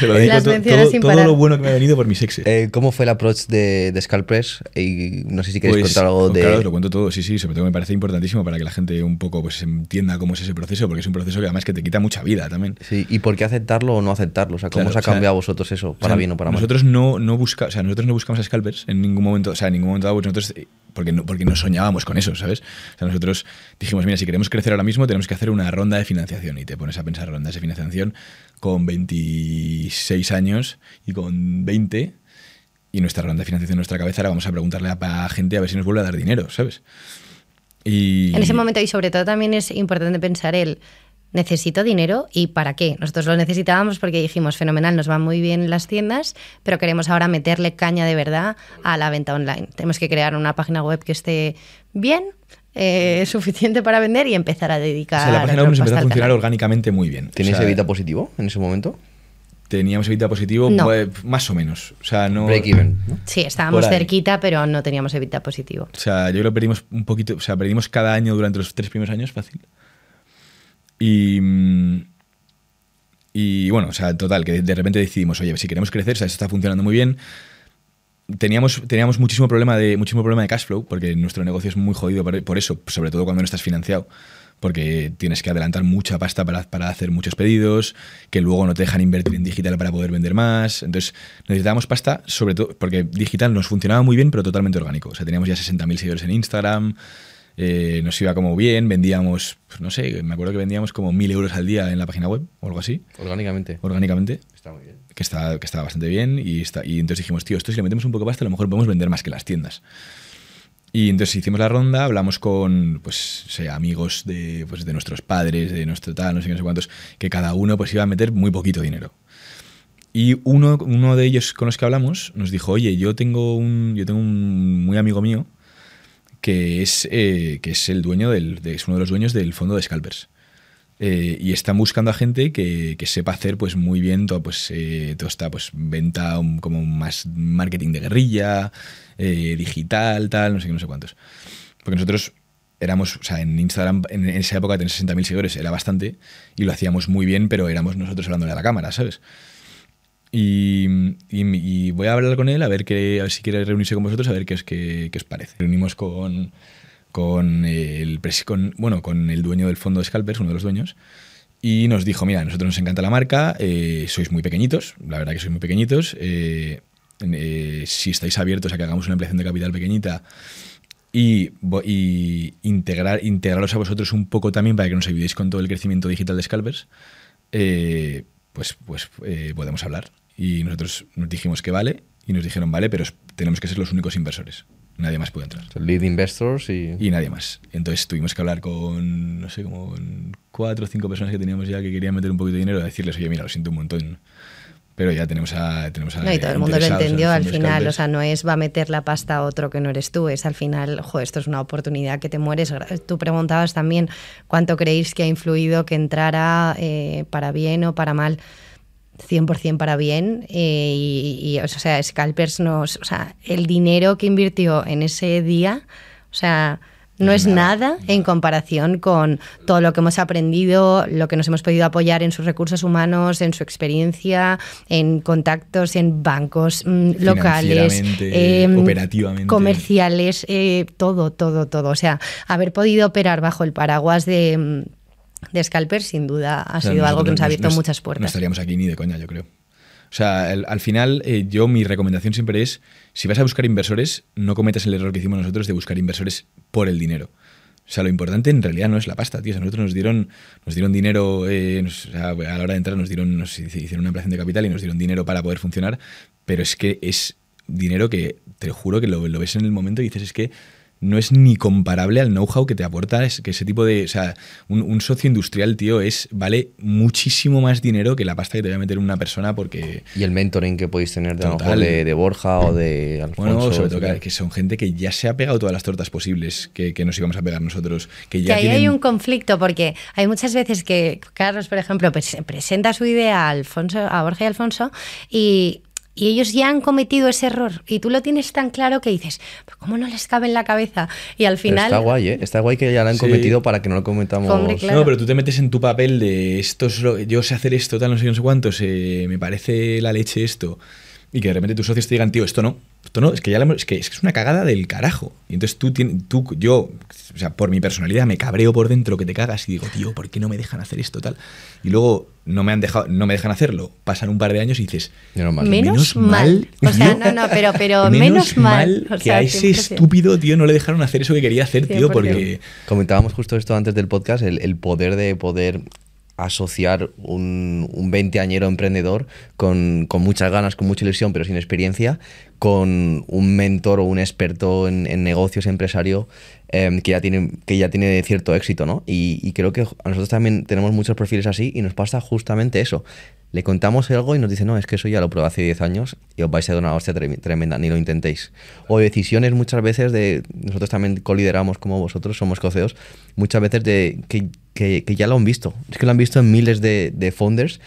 [SPEAKER 1] Dedico
[SPEAKER 3] Las
[SPEAKER 1] todo,
[SPEAKER 3] sin
[SPEAKER 1] todo
[SPEAKER 3] parar.
[SPEAKER 1] lo bueno que me ha venido por mis exes.
[SPEAKER 2] Eh, ¿Cómo fue el approach de, de Scalpress? Y no sé si queréis
[SPEAKER 1] Pues,
[SPEAKER 2] contar algo de...
[SPEAKER 1] Claro, os lo cuento todo, sí, sí, sobre todo me parece importantísimo para que la gente un poco pues entienda cómo es ese proceso, porque es un proceso que además que te quita mucha vida también.
[SPEAKER 2] Sí, ¿Y por qué aceptarlo o no aceptarlo? O sea, ¿cómo
[SPEAKER 1] Claro,
[SPEAKER 2] os ha
[SPEAKER 1] o sea,
[SPEAKER 2] cambiado a vosotros eso? Para
[SPEAKER 1] O sea,
[SPEAKER 2] bien o para mal.
[SPEAKER 1] nosotros no, no busca, o sea, nosotros no buscamos a en ningún momento, o sea, en ningún momento dado, pues nosotros eh, porque no, porque no soñábamos con eso, ¿sabes? O sea, nosotros dijimos, mira, si queremos crecer ahora mismo, tenemos que hacer una ronda de financiación. Y te pones a pensar rondas de financiación con 26 años y con 20. Y nuestra ronda de financiación en nuestra cabeza era vamos a preguntarle a, a gente a ver si nos vuelve a dar dinero, ¿sabes? Y
[SPEAKER 3] En ese momento, y sobre todo también es importante pensar el necesito dinero y para qué. Nosotros lo necesitábamos porque dijimos, fenomenal, nos van muy bien las tiendas, pero queremos ahora meterle caña de verdad a la venta online. Tenemos que crear una página web que esté bien, eh, suficiente para vender y empezar a
[SPEAKER 1] o
[SPEAKER 3] dedicar.
[SPEAKER 1] sea, la página web nos empezó a funcionar
[SPEAKER 3] canal.
[SPEAKER 1] orgánicamente muy bien.
[SPEAKER 2] ¿Tenéis
[SPEAKER 1] O sea,
[SPEAKER 2] evita positivo en ese momento?
[SPEAKER 1] Teníamos evita positivo,
[SPEAKER 3] No.
[SPEAKER 1] pues, más o menos. O sea, no.
[SPEAKER 2] Break even. ¿no?
[SPEAKER 3] Sí, estábamos cerquita, pero no teníamos evita positivo.
[SPEAKER 1] O sea, yo creo que perdimos un poquito, o sea, perdimos cada año durante los tres primeros años, fácil. Y, mm, y bueno, o sea, total, que de repente decidimos, oye, si queremos crecer, o sea, esto está funcionando muy bien. Teníamos, teníamos muchísimo problema de muchísimo problema de cash flow, porque nuestro negocio es muy jodido por, eso, sobre todo cuando no estás financiado. Porque tienes que adelantar mucha pasta para, para hacer muchos pedidos, que luego no te dejan invertir en digital para poder vender más. Entonces necesitábamos pasta, sobre todo porque digital nos funcionaba muy bien, pero totalmente orgánico. O sea, teníamos ya 60.000 seguidores en Instagram, eh, nos iba como bien, vendíamos, pues no sé, me acuerdo que vendíamos como 1.000 euros al día en la página web o algo así,
[SPEAKER 2] Orgánicamente.
[SPEAKER 1] orgánicamente
[SPEAKER 2] Está muy bien.
[SPEAKER 1] que está, que estaba bastante bien y, está, y entonces dijimos, tío, esto si le metemos un poco de pasta a lo mejor podemos vender más que las tiendas. Y entonces hicimos la ronda, hablamos con pues, o sea, amigos de, pues, de nuestros padres, de nuestro tal, no sé qué, no sé cuántos, que cada uno pues iba a meter muy poquito dinero. Y uno, uno de ellos con los que hablamos nos dijo, oye, yo tengo un, yo tengo un muy amigo mío que es, eh, que es el dueño de- es uno de los dueños del fondo de Scalpers. Eh, y están buscando a gente que, que sepa hacer pues muy bien todo, pues, eh, todo esta pues, venta um, como más marketing de guerrilla, eh, digital, tal, no sé qué, no sé cuántos. Porque nosotros éramos, o sea, en Instagram en, esa época tener 60.000 seguidores era bastante y lo hacíamos muy bien, pero éramos nosotros hablándole a la cámara, ¿sabes? Y, voy a hablar con él a ver, qué, a ver si quiere reunirse con vosotros, a ver qué os, qué, qué os parece. Reunimos con, con, el, bueno, con el dueño del fondo de Scalpers, uno de los dueños, y nos dijo, mira, a nosotros nos encanta la marca, eh, sois muy pequeñitos, la verdad que sois muy pequeñitos, eh, eh, si estáis abiertos a que hagamos una ampliación de capital pequeñita y integrar, integraros a vosotros un poco también para que nos ayudéis con todo el crecimiento digital de Scalpers, eh, pues, pues eh, podemos hablar. Y nosotros nos dijimos que vale, y nos dijeron vale, pero tenemos que ser los únicos inversores. Nadie más puede entrar.
[SPEAKER 2] Lead investors y...
[SPEAKER 1] Y nadie más. Entonces tuvimos que hablar con, no sé, como cuatro o cinco personas que teníamos ya que querían meter un poquito de dinero decirles, oye, mira, lo siento un montón. Pero ya tenemos a. Tenemos a
[SPEAKER 3] No, y todo el mundo lo entendió al final, o sea, no es va a meter la pasta a otro que no eres tú, es al final, jo, esto es una oportunidad que te mueres. Tú preguntabas también cuánto creéis que ha influido que entrara eh, para bien o para mal. 100% para bien eh, y, y, o sea, Scalpers nos, o sea, el dinero que invirtió en ese día, o sea, no es nada, en comparación con todo lo que hemos aprendido, lo que nos hemos podido apoyar en sus recursos humanos, en su experiencia, en contactos en bancos mm, locales, em,
[SPEAKER 1] operativamente.
[SPEAKER 3] comerciales, eh, todo, todo, todo. O sea, haber podido operar bajo el paraguas de, mm, de Scalper sin duda ha
[SPEAKER 1] O sea,
[SPEAKER 3] sido algo que nos ha abierto
[SPEAKER 1] no-
[SPEAKER 3] muchas
[SPEAKER 1] No
[SPEAKER 3] puertas.
[SPEAKER 1] estaríamos aquí ni de coña, yo creo. O sea, el- al final, eh, yo mi recomendación siempre es, si vas a buscar inversores, no cometas el error que hicimos nosotros de buscar inversores por el dinero. O sea, lo importante en realidad no es la pasta, tío. Sea, nosotros nos dieron, nos dieron dinero, eh, nos- o sea, a la hora de entrar nos dieron, nos hicieron una ampliación de capital y nos dieron dinero para poder funcionar, pero es que es dinero que, te juro que lo, lo ves en el momento y dices, es que no es ni comparable al know-how que te aporta es que ese tipo de. O sea, un, un socio industrial, tío, es vale muchísimo más dinero que la pasta que te va a meter una persona porque.
[SPEAKER 2] Y el mentoring que podéis tener de,
[SPEAKER 1] Total.
[SPEAKER 2] Borja o de Alfonso.
[SPEAKER 1] Bueno, sobre todo que, son gente que ya se ha pegado todas las tortas posibles que, que nos íbamos a pegar nosotros. Que
[SPEAKER 3] Que
[SPEAKER 1] ya
[SPEAKER 3] ahí
[SPEAKER 1] tienen-
[SPEAKER 3] hay un conflicto porque hay muchas veces que Carlos, por ejemplo, pres- presenta su idea a Alfonso, a Borja y Alfonso y y ellos ya han cometido ese error y tú lo tienes tan claro que dices, "Pero ¿cómo no les cabe en la cabeza? Y al
[SPEAKER 2] Pero
[SPEAKER 3] final...
[SPEAKER 2] está guay, ¿eh? Está guay que ya lo han
[SPEAKER 1] Sí.
[SPEAKER 2] cometido para que no lo cometamos.
[SPEAKER 3] Hombre, claro.
[SPEAKER 1] No, pero tú te metes en tu papel de esto es lo- yo sé hacer esto, tal, no sé, qué, no sé cuántos, eh, me parece la leche esto, y que de repente tus socios te digan, tío, esto no, esto no, es que ya lo hemos- es que, es que es una cagada del carajo. Y entonces tú, tú, yo, o sea, por mi personalidad me cabreo por dentro que te cagas y digo, tío, ¿por qué no me dejan hacer esto, tal? Y luego no me han dejado, no me dejan hacerlo, pasan un par de años y dices,
[SPEAKER 2] Menos mal.
[SPEAKER 3] Menos mal. O sea, no, no, pero- pero *laughs* menos mal. O
[SPEAKER 1] que
[SPEAKER 3] sea,
[SPEAKER 1] a ese
[SPEAKER 3] 100%.
[SPEAKER 1] estúpido tío no le dejaron hacer eso que quería hacer, tío,
[SPEAKER 3] 100%.
[SPEAKER 1] porque...
[SPEAKER 2] Comentábamos justo esto antes del podcast, el, el poder de poder asociar un, un veinteañero emprendedor con, con muchas ganas, con mucha ilusión, pero sin experiencia, con un mentor o un experto en, negocios, empresario, em, que, ya tiene, que ya tiene cierto éxito, ¿no? Y, creo que a nosotros también tenemos muchos perfiles así y nos pasa justamente eso. Le contamos algo y nos dice, no, es que eso ya lo probé hace 10 años y os vais a dar una hostia trem- tremenda, ni lo intentéis. O decisiones muchas veces de, nosotros también colideramos como vosotros, somos coceos, muchas veces de que, que- que ya lo han visto. Es que lo han visto en miles de, de founders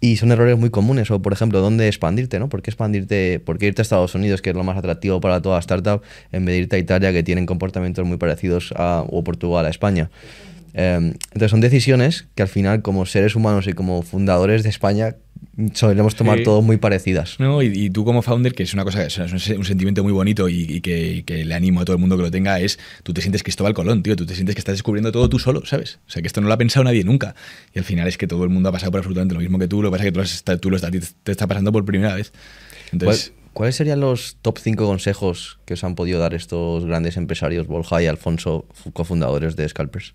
[SPEAKER 2] y son errores muy comunes. O, por ejemplo, ¿dónde expandirte? ¿no? ¿Por qué expandirte? ¿Por qué irte a Estados Unidos, que es lo más atractivo para toda startup, en vez de irte a Italia, que tienen comportamientos muy parecidos a, o Portugal, a España? Eh, entonces son decisiones que al final como seres humanos y como fundadores de España solemos tomar
[SPEAKER 1] Sí.
[SPEAKER 2] todos muy parecidas.
[SPEAKER 1] No, y, y tú como founder, que es una cosa, es un, un sentimiento muy bonito y, y que, y que le animo a todo el mundo que lo tenga, es tú te sientes Cristóbal Colón, tío, tú te sientes que estás descubriendo todo tú solo, ¿sabes? O sea, que esto no lo ha pensado nadie nunca. Y al final es que todo el mundo ha pasado por absolutamente lo mismo que tú, lo que pasa es que tú, lo has- tú lo estás, te está pasando por primera vez. Entonces,
[SPEAKER 2] ¿Cuál- ¿Cuáles serían los top 5 consejos que os han podido dar estos grandes empresarios, Borja y Alfonso, fu- cofundadores de Scalpers?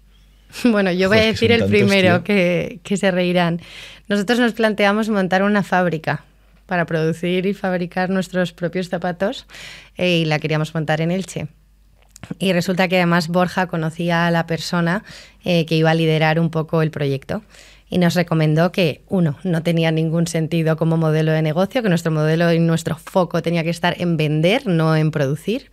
[SPEAKER 2] *laughs*
[SPEAKER 3] Bueno, yo voy a decir el primero que, que se reirán. Nosotros nos planteamos montar una fábrica para producir y fabricar nuestros propios zapatos eh, y la queríamos montar en Elche. Y resulta que además Borja conocía a la persona eh, que iba a liderar un poco el proyecto. Y nos recomendó que, uno, no tenía ningún sentido como modelo de negocio, que nuestro modelo y nuestro foco tenía que estar en vender, no en producir,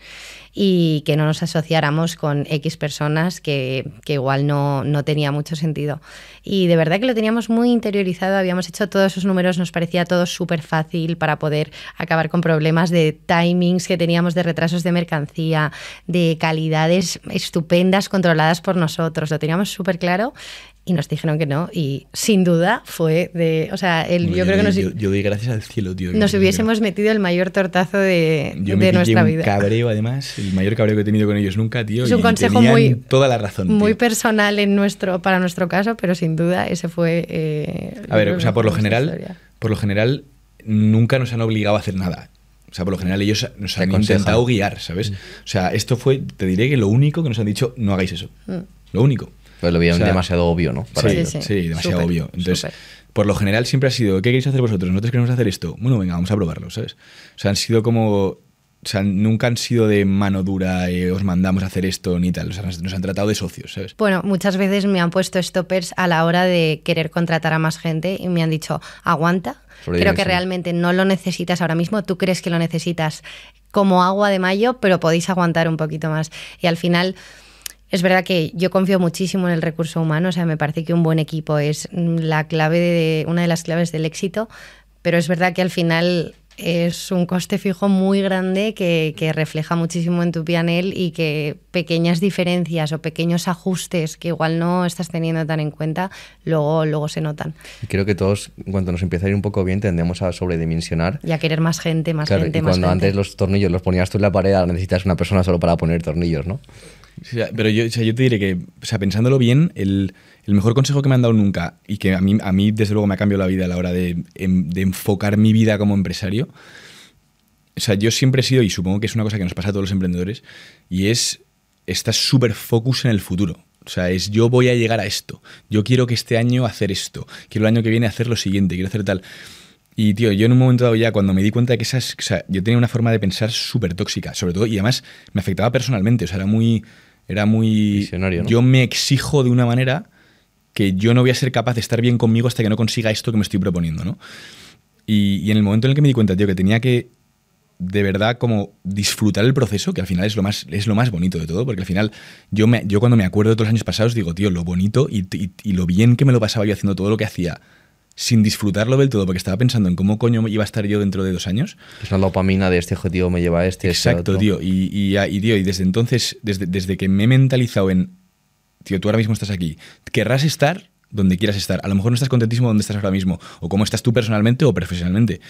[SPEAKER 3] y que no nos asociáramos con X personas que, que igual no, no tenía mucho sentido. Y de verdad que lo teníamos muy interiorizado, habíamos hecho todos esos números, nos parecía todo súper fácil para poder acabar con problemas de timings que teníamos, de retrasos de mercancía, de calidades estupendas controladas por nosotros, lo teníamos súper claro y nos dijeron que no y sin duda fue de, o sea, el, yo, creo que nos,
[SPEAKER 1] yo, yo doy gracias al cielo, tío.
[SPEAKER 3] nos
[SPEAKER 1] me-
[SPEAKER 3] hubiésemos metido el mayor tortazo de,
[SPEAKER 1] Yo me
[SPEAKER 3] de
[SPEAKER 1] pillé
[SPEAKER 3] nuestra
[SPEAKER 1] un
[SPEAKER 3] vida.
[SPEAKER 1] cabreo, además, el mayor cabreo que he tenido con ellos nunca, tío.
[SPEAKER 3] Es un
[SPEAKER 1] y
[SPEAKER 3] consejo muy-
[SPEAKER 1] toda la razón.
[SPEAKER 3] Muy
[SPEAKER 1] tío.
[SPEAKER 3] personal en nuestro, para nuestro caso, pero sin duda ese fue... eh,
[SPEAKER 1] A ver, o sea, por lo general,
[SPEAKER 3] historia.
[SPEAKER 1] por lo general, nunca nos han obligado a hacer nada. O sea, por lo general ellos nos han intentado guiar, ¿sabes? O sea, esto fue, te diré que lo único que nos han dicho, no hagáis eso. Lo único.
[SPEAKER 2] Pues lo veían
[SPEAKER 1] O sea,
[SPEAKER 2] demasiado obvio, ¿no? Para
[SPEAKER 1] sí,
[SPEAKER 2] ellos.
[SPEAKER 3] sí.
[SPEAKER 1] sí, demasiado obvio. Entonces, por lo general siempre ha sido, ¿qué queréis hacer vosotros? Nosotros queremos hacer esto. Bueno, venga, vamos a probarlo, ¿sabes? O sea, han sido como... O sea, nunca han sido de mano dura, eh, os mandamos a hacer esto ni tal. O sea, nos, nos han tratado de socios, ¿sabes?
[SPEAKER 3] Bueno, muchas veces me han puesto stoppers a la hora de querer contratar a más gente y me han dicho, aguanta,
[SPEAKER 2] Sobrevive,
[SPEAKER 3] creo que
[SPEAKER 2] sí.
[SPEAKER 3] realmente no lo necesitas ahora mismo, tú crees que lo necesitas como agua de mayo, pero podéis aguantar un poquito más. Y al final... Es verdad que yo confío muchísimo en el recurso humano, o sea, me parece que un buen equipo es mm, la clave de, una de las claves del éxito, pero es verdad que al final es un coste fijo muy grande que, que refleja muchísimo en tu PNL y que pequeñas diferencias o pequeños ajustes que igual no estás teniendo tan en cuenta, luego, luego se notan.
[SPEAKER 2] Creo que todos, en cuanto nos empieza a ir un poco bien, tendemos a sobredimensionar.
[SPEAKER 3] Y a querer más gente, más
[SPEAKER 2] Claro,
[SPEAKER 3] gente,
[SPEAKER 2] y
[SPEAKER 3] más
[SPEAKER 2] cuando
[SPEAKER 3] gente.
[SPEAKER 2] antes los tornillos los ponías tú en la pared, necesitas una persona solo para poner tornillos, ¿no?
[SPEAKER 1] Pero yo, te diré que, o sea, pensándolo bien, el, mejor consejo que me han dado nunca y que a mí, desde luego me ha cambiado la vida a la hora de, em- de enfocar mi vida como empresario, o sea, yo siempre he sido, y supongo que es una cosa que nos pasa a todos los emprendedores, y es, estás súper focus en el futuro. O sea, es yo voy a llegar a esto. Yo quiero que este año hacer esto. Quiero el año que viene hacer lo siguiente. Quiero hacer tal. Y, tío, yo en un momento dado ya, cuando me di cuenta que esas. O yo tenía una forma de pensar súper tóxica, sobre todo, y además me afectaba personalmente. O sea, era muy. Era muy. Yo me exijo de una manera que yo no voy a ser capaz de estar bien conmigo hasta que no consiga esto que me estoy proponiendo, ¿no? Y, y en el momento en el que me di cuenta, tío, que tenía que de verdad como disfrutar el proceso, que al final es lo más, es lo más bonito de todo, porque al final yo, me, yo cuando me acuerdo de todos los años pasados digo, tío, lo bonito y, y- y lo bien que me lo pasaba yo haciendo todo lo que hacía sin disfrutarlo del todo, porque estaba pensando en cómo coño iba a estar yo dentro de dos años.
[SPEAKER 2] Es una dopamina de este objetivo me lleva a este. este
[SPEAKER 1] Exacto,
[SPEAKER 2] otro.
[SPEAKER 1] tío. Y, y, y, tío, y desde entonces, desde, desde que me he mentalizado en, tío, tú ahora mismo estás aquí, querrás estar donde quieras estar. A lo mejor no estás contentísimo donde estás ahora mismo, o cómo estás tú personalmente o profesionalmente.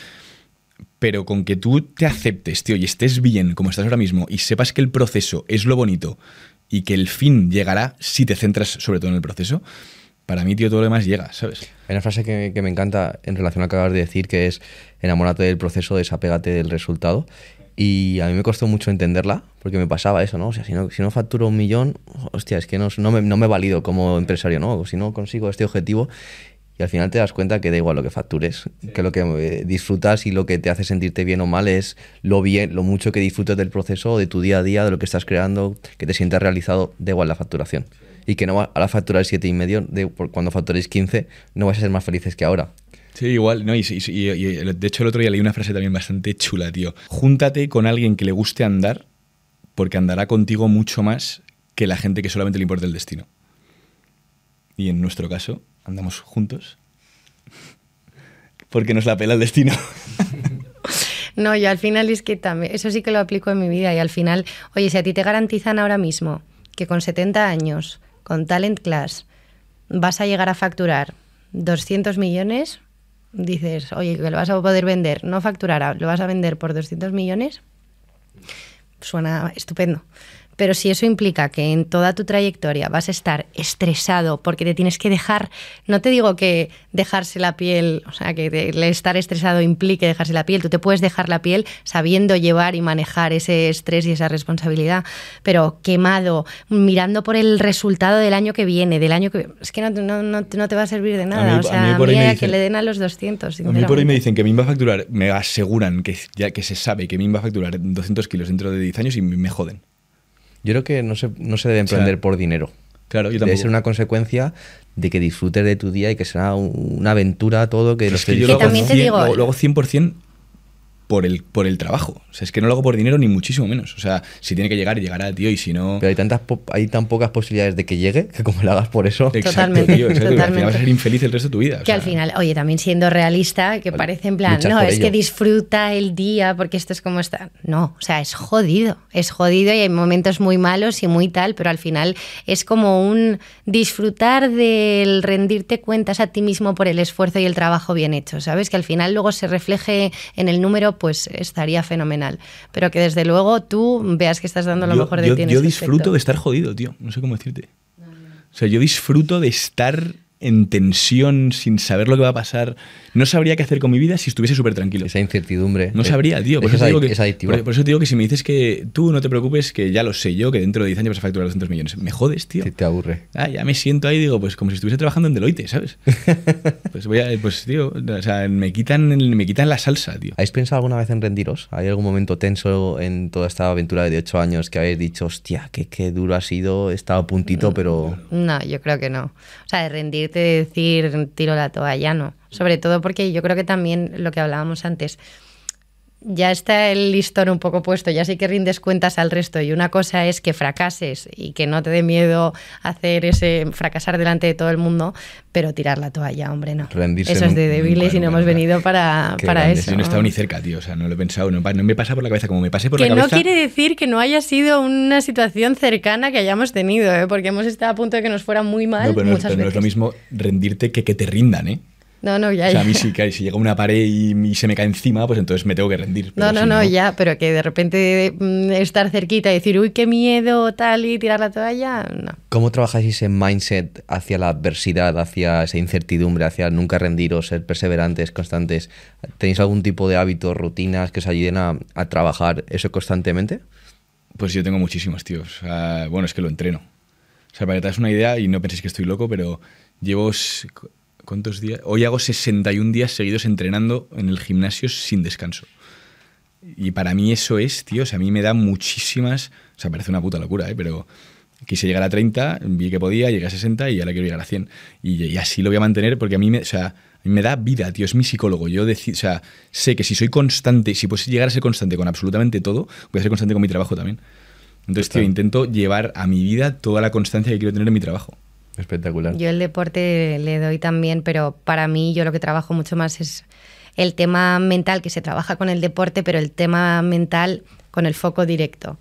[SPEAKER 1] Pero con que tú te aceptes, tío, y estés bien como estás ahora mismo, y sepas que el proceso es lo bonito y que el fin llegará si te centras sobre todo en el proceso, para mí, tío, todo lo demás llega, ¿sabes?
[SPEAKER 2] Hay una frase que, que me encanta en relación a lo que acabas de decir, que es enamórate del proceso, desapégate del resultado. Y a mí me costó mucho entenderla, porque me pasaba eso, ¿no? O sea, si no, si no facturo un millón, hostia, es que no, no, me, no me valido como empresario, ¿no? Si no consigo este objetivo, y al final te das cuenta que da igual lo que factures, sí. que lo que eh, disfrutas y lo que te hace sentirte bien o mal es lo bien, lo mucho que disfrutas del proceso, de tu día a día, de lo que estás creando, que te sientas realizado, da igual la facturación. Y que no a la facturar siete y medio, de, cuando facturéis 15, no vais a ser más felices que ahora.
[SPEAKER 1] Sí, igual, no, y, y, y, de hecho el otro día leí una frase también bastante chula, tío. Júntate con alguien que le guste andar, porque andará contigo mucho más que la gente que solamente le importa el destino. Y en nuestro caso, andamos juntos porque nos la pela el destino. *laughs*
[SPEAKER 3] No, yo al final es que también, eso sí que lo aplico en mi vida y al final, oye, si a ti te garantizan ahora mismo que con 70 años, con Talent Class, vas a llegar a facturar 200 millones, dices, oye, que lo vas a poder vender, no facturar, lo vas a vender por 200 millones, suena estupendo. Pero si eso implica que en toda tu trayectoria vas a estar estresado porque te tienes que dejar, no te digo que dejarse la piel, o sea, que estar estresado implique dejarse la piel, tú te puedes dejar la piel sabiendo llevar y manejar ese estrés y esa responsabilidad, pero quemado, mirando por el resultado del año que viene, del año que... Es que no, no, no, no te va a servir de nada,
[SPEAKER 1] mí,
[SPEAKER 3] o sea,
[SPEAKER 1] a mí dicen,
[SPEAKER 3] que le den a los 200.
[SPEAKER 1] A mí por ahí me dicen que MIM va a facturar, me aseguran que ya que se sabe que MIM va a facturar 200 kilos dentro de 10 años y me joden.
[SPEAKER 2] Yo creo que no se, no se debe emprender o sea, por dinero.
[SPEAKER 1] Claro, yo
[SPEAKER 2] Debe ser una consecuencia de que disfrutes de tu día y que será una aventura todo. Que,
[SPEAKER 1] es que yo hago,
[SPEAKER 3] también te
[SPEAKER 1] 100,
[SPEAKER 3] digo-
[SPEAKER 1] hago 100% por el, por el trabajo. O sea, es que no lo hago por dinero ni muchísimo menos. O sea, si tiene que llegar, llegará, tío, y si no...
[SPEAKER 2] Pero hay, tantas po- hay tan pocas posibilidades de que llegue que como lo hagas por eso.
[SPEAKER 1] Exacto,
[SPEAKER 3] Totalmente,
[SPEAKER 1] tío, exacto, al final vas a ser infeliz el resto de tu vida. o
[SPEAKER 3] Que
[SPEAKER 1] sea,
[SPEAKER 3] al final, oye, también siendo realista, que
[SPEAKER 2] Vale,
[SPEAKER 3] parece en plan,
[SPEAKER 2] luchas
[SPEAKER 3] no, es
[SPEAKER 2] ello.
[SPEAKER 3] que disfruta el día porque esto es como está. No, o sea, es jodido, es jodido y hay momentos muy malos y muy tal, pero al final es como un disfrutar del rendirte cuentas a ti mismo por el esfuerzo y el trabajo bien hecho, ¿sabes? Que al final luego se refleje en el número, pues estaría fenomenal. Pero que desde luego tú veas que estás dando lo
[SPEAKER 1] yo,
[SPEAKER 3] mejor de
[SPEAKER 1] yo-
[SPEAKER 3] ti en
[SPEAKER 1] yo
[SPEAKER 3] ese
[SPEAKER 1] disfruto
[SPEAKER 3] aspecto.
[SPEAKER 1] de estar jodido, tío. No sé cómo decirte. O sea, yo disfruto de estar en tensión, sin saber lo que va a pasar. No sabría qué hacer con mi vida si estuviese súper tranquilo.
[SPEAKER 2] Esa incertidumbre.
[SPEAKER 1] No sabría, tío. Por
[SPEAKER 2] es,
[SPEAKER 1] eso, te digo que,
[SPEAKER 2] es adictivo.
[SPEAKER 1] por, por eso te digo que si me dices que tú no te preocupes, que ya lo sé yo, que dentro de 10 años vas a facturar 200 millones. Me jodes, tío.
[SPEAKER 2] Sí, te aburre.
[SPEAKER 1] Ah, ya me siento ahí, digo, pues como si estuviese trabajando en Deloitte, ¿sabes? *laughs* pues voy a, pues tío, o sea, me quitan, me quitan la salsa, tío.
[SPEAKER 2] ¿Habéis pensado alguna vez en rendiros? ¿Hay algún momento tenso en toda esta aventura de 8 años que habéis dicho, hostia, qué, qué duro ha sido, he estado a puntito, pero...
[SPEAKER 3] No, yo creo que no. O sea, de rendirte, de decir tiro la toalla, no. Sobre todo porque yo creo que también lo que hablábamos antes, ya está el listón un poco puesto, ya sí que rindes cuentas al resto y una cosa es que fracases y que no te dé miedo hacer ese fracasar delante de todo el mundo, pero tirar la toalla, hombre, no.
[SPEAKER 2] Rendirse
[SPEAKER 3] Eso es de débiles y no hemos venido para,
[SPEAKER 2] Qué
[SPEAKER 3] para
[SPEAKER 2] grande,
[SPEAKER 3] eso.
[SPEAKER 1] Yo no he estado ni cerca, tío. O sea, no lo he pensado. No, no me pasa por la cabeza. Como me pase por
[SPEAKER 3] Que
[SPEAKER 1] la
[SPEAKER 3] no
[SPEAKER 1] cabeza.
[SPEAKER 3] quiere decir que no haya sido una situación cercana que hayamos tenido, ¿eh? porque hemos estado a punto de que nos fuera muy mal
[SPEAKER 1] No, pero, no,
[SPEAKER 3] muchas
[SPEAKER 1] no
[SPEAKER 3] veces.
[SPEAKER 1] es lo mismo rendirte que que te rindan, ¿eh?
[SPEAKER 3] No, no, ya,
[SPEAKER 1] O sea, a
[SPEAKER 3] ya.
[SPEAKER 1] mí sí que si llega una pared y, y se me cae encima, pues entonces me tengo que rendir.
[SPEAKER 3] No, no,
[SPEAKER 1] si
[SPEAKER 3] no, ya, pero que de repente mm, estar cerquita y decir, uy, qué miedo, tal, y tirar la toalla, no.
[SPEAKER 2] ¿Cómo trabajáis ese mindset hacia la adversidad, hacia esa incertidumbre, hacia nunca rendiros, ser perseverantes, constantes? ¿Tenéis algún tipo de hábitos, rutinas que os ayuden a, a trabajar eso constantemente?
[SPEAKER 1] Pues yo tengo muchísimos, tío. O sea, bueno, es que lo entreno. O sea, para que te das una idea, y no penséis que estoy loco, pero llevo... ¿Cuántos días? Hoy hago 61 días seguidos entrenando en el gimnasio sin descanso. Y para mí eso es, tío, o sea, a mí me da muchísimas... O sea, parece una puta locura, ¿eh? Pero quise llegar a 30, vi que podía, llegué a 60 y ahora quiero llegar a 100. Y, y así lo voy a mantener porque a mí me, o sea, me da vida, tío, es mi psicólogo. Yo deci- o sea, sé que si soy constante, si puedo llegar a ser constante con absolutamente todo, voy a ser constante con mi trabajo también. Entonces, tío, intento llevar a mi vida toda la constancia que quiero tener en mi trabajo.
[SPEAKER 2] Espectacular.
[SPEAKER 3] Yo el deporte le doy también, pero para mí yo lo que trabajo mucho más es el tema mental, que se trabaja con el deporte, pero el tema mental con el foco directo.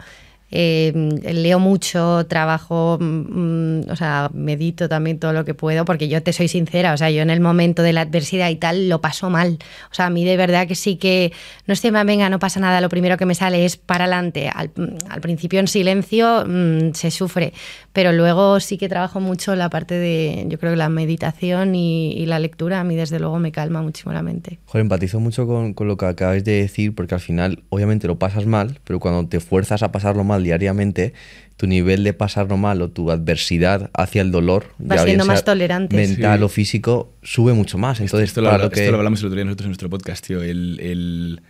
[SPEAKER 3] Eh, leo mucho, trabajo, mm, o sea, medito también todo lo que puedo, porque yo te soy sincera, o sea, yo en el momento de la adversidad y tal lo paso mal. O sea, a mí de verdad que sí que no estoy más, venga, no pasa nada, lo primero que me sale es para adelante. Al, al principio en silencio mmm, se sufre, pero luego sí que trabajo mucho la parte de, yo creo que la meditación y, y la lectura, a mí desde luego me calma muchísimo la mente.
[SPEAKER 2] Joder, empatizo mucho con, con lo que acabáis de decir, porque al final, obviamente lo pasas mal, pero cuando te fuerzas a pasarlo mal diariamente, tu nivel de pasarlo mal o tu adversidad hacia el dolor,
[SPEAKER 3] Va
[SPEAKER 2] ya
[SPEAKER 3] siendo más tolerante.
[SPEAKER 2] mental
[SPEAKER 1] Sí.
[SPEAKER 2] o físico, sube mucho más. Entonces,
[SPEAKER 1] esto,
[SPEAKER 2] para
[SPEAKER 1] habla-
[SPEAKER 2] lo que-
[SPEAKER 1] esto lo hablamos el otro día nosotros en nuestro podcast, tío. El, el-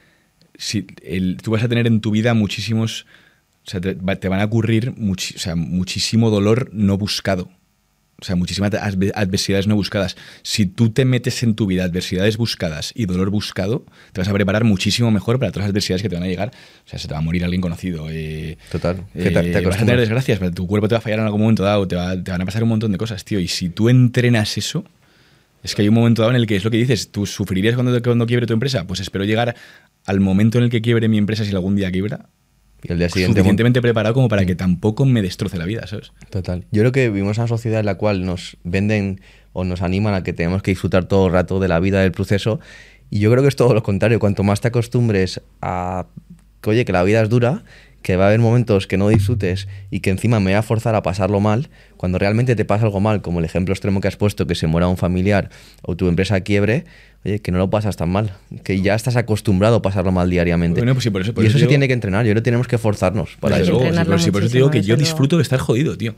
[SPEAKER 1] si- el- tú vas a tener en tu vida muchísimos. O sea, te, va- te van a ocurrir muchi- o sea, muchísimo dolor no buscado. O sea, muchísimas adve- adversidades no buscadas. Si tú te metes en tu vida adversidades buscadas y dolor buscado, te vas a preparar muchísimo mejor para todas las adversidades que te van a llegar. O sea, se te va a morir alguien conocido. eh,
[SPEAKER 2] Total,
[SPEAKER 1] eh,
[SPEAKER 2] te- te
[SPEAKER 1] vas a tener desgracias, pero tu cuerpo te va a fallar en algún momento dado, te, va- te van a pasar un montón de cosas, tío. Y si tú entrenas eso, es que hay un momento dado en el que es lo que dices, tú sufrirías cuando, cuando quiebre tu empresa. Pues espero llegar al momento en el que quiebre mi empresa, si algún día quiebra,
[SPEAKER 2] y el día siguiente
[SPEAKER 1] suficientemente preparado como para que tampoco me destroce la vida, ¿sabes?
[SPEAKER 2] Total. Yo creo que vivimos en una sociedad en la cual nos venden o nos animan a que tenemos que disfrutar todo el rato de la vida, del proceso. Y yo creo que es todo lo contrario. Cuanto más te acostumbres a que, oye, que la vida es dura, que va a haber momentos que no disfrutes y que encima me voy a forzar a pasarlo mal, cuando realmente te pasa algo mal, como el ejemplo extremo que has puesto, que se muera un familiar o tu empresa quiebre, oye, que no lo pasas tan mal, que ya estás acostumbrado a pasarlo mal diariamente.
[SPEAKER 1] Bueno, pues sí, por eso- por
[SPEAKER 2] y
[SPEAKER 1] eso
[SPEAKER 2] eso se tiene que entrenar, yo creo que tenemos que forzarnos para eso.
[SPEAKER 1] luego, sí,
[SPEAKER 3] entrenarlo
[SPEAKER 1] pero sí, por eso te digo que yo disfruto de estar jodido, tío.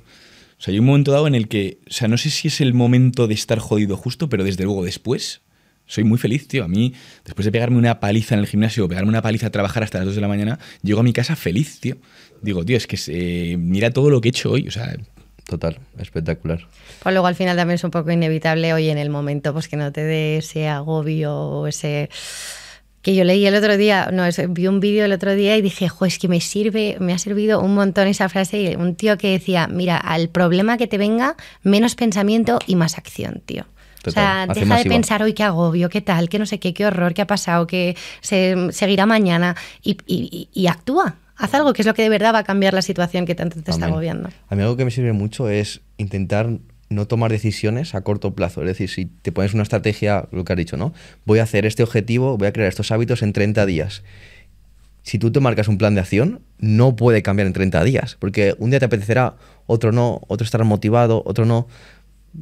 [SPEAKER 1] O sea, hay un momento dado en el que, o sea, no sé si es el momento de estar jodido justo, pero desde luego después soy muy feliz, tío. A mí, después de pegarme una paliza en el gimnasio, o pegarme una paliza a trabajar hasta las 2 de la mañana, llego a mi casa feliz, tío. Digo, tío, es que eh, mira todo lo que he hecho hoy. O sea,
[SPEAKER 2] Total, espectacular.
[SPEAKER 3] Pues luego al final también es un poco inevitable hoy en el momento, pues que no te dé ese agobio o ese que yo leí el otro día, no, es- vi un vídeo el otro día y dije, jo, es que me sirve, me ha servido un montón esa frase, un tío que decía, mira, al problema que te venga, menos pensamiento y más acción, tío. O sea, deja de pensar hoy qué agobio, qué tal, qué no sé qué, qué horror, qué ha pasado, que se seguirá mañana y, y- y actúa. Haz algo que es lo que de verdad va a cambiar la situación que tanto te está agobiando.
[SPEAKER 2] A mí algo que me sirve mucho es intentar no tomar decisiones a corto plazo. Es decir, si te pones una estrategia, lo que has dicho, ¿no? Voy a hacer este objetivo, voy a crear estos hábitos en 30 días. Si tú te marcas un plan de acción, no puede cambiar en 30 días, porque un día te apetecerá, otro no, otro estará motivado, otro no.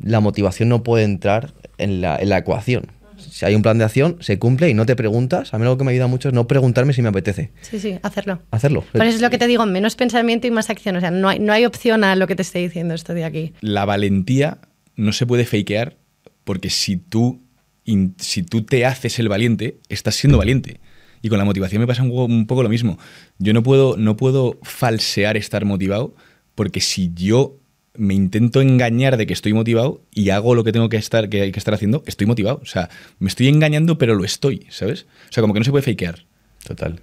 [SPEAKER 2] La motivación no puede entrar en la, en la ecuación. Si hay un plan de acción, se cumple y no te preguntas. A mí algo que me ayuda mucho es no preguntarme si me apetece.
[SPEAKER 3] Sí, sí, hacerlo.
[SPEAKER 2] Hacerlo.
[SPEAKER 3] Por eso es lo que te digo, menos pensamiento y más acción. O sea, no hay, no hay opción a lo que te estoy diciendo esto de aquí.
[SPEAKER 1] la valentía no se puede fakear porque si tú, in- si tú te haces el valiente, estás siendo valiente. Y con la motivación me pasa un, poco- un poco lo mismo. Yo no puedo, no puedo falsear estar motivado porque si yo me intento engañar de que estoy motivado y hago lo que tengo que estar, que hay que estar haciendo, estoy motivado. O sea, me estoy engañando, pero lo estoy, ¿sabes? O sea, como que no se puede fakear.
[SPEAKER 2] Total.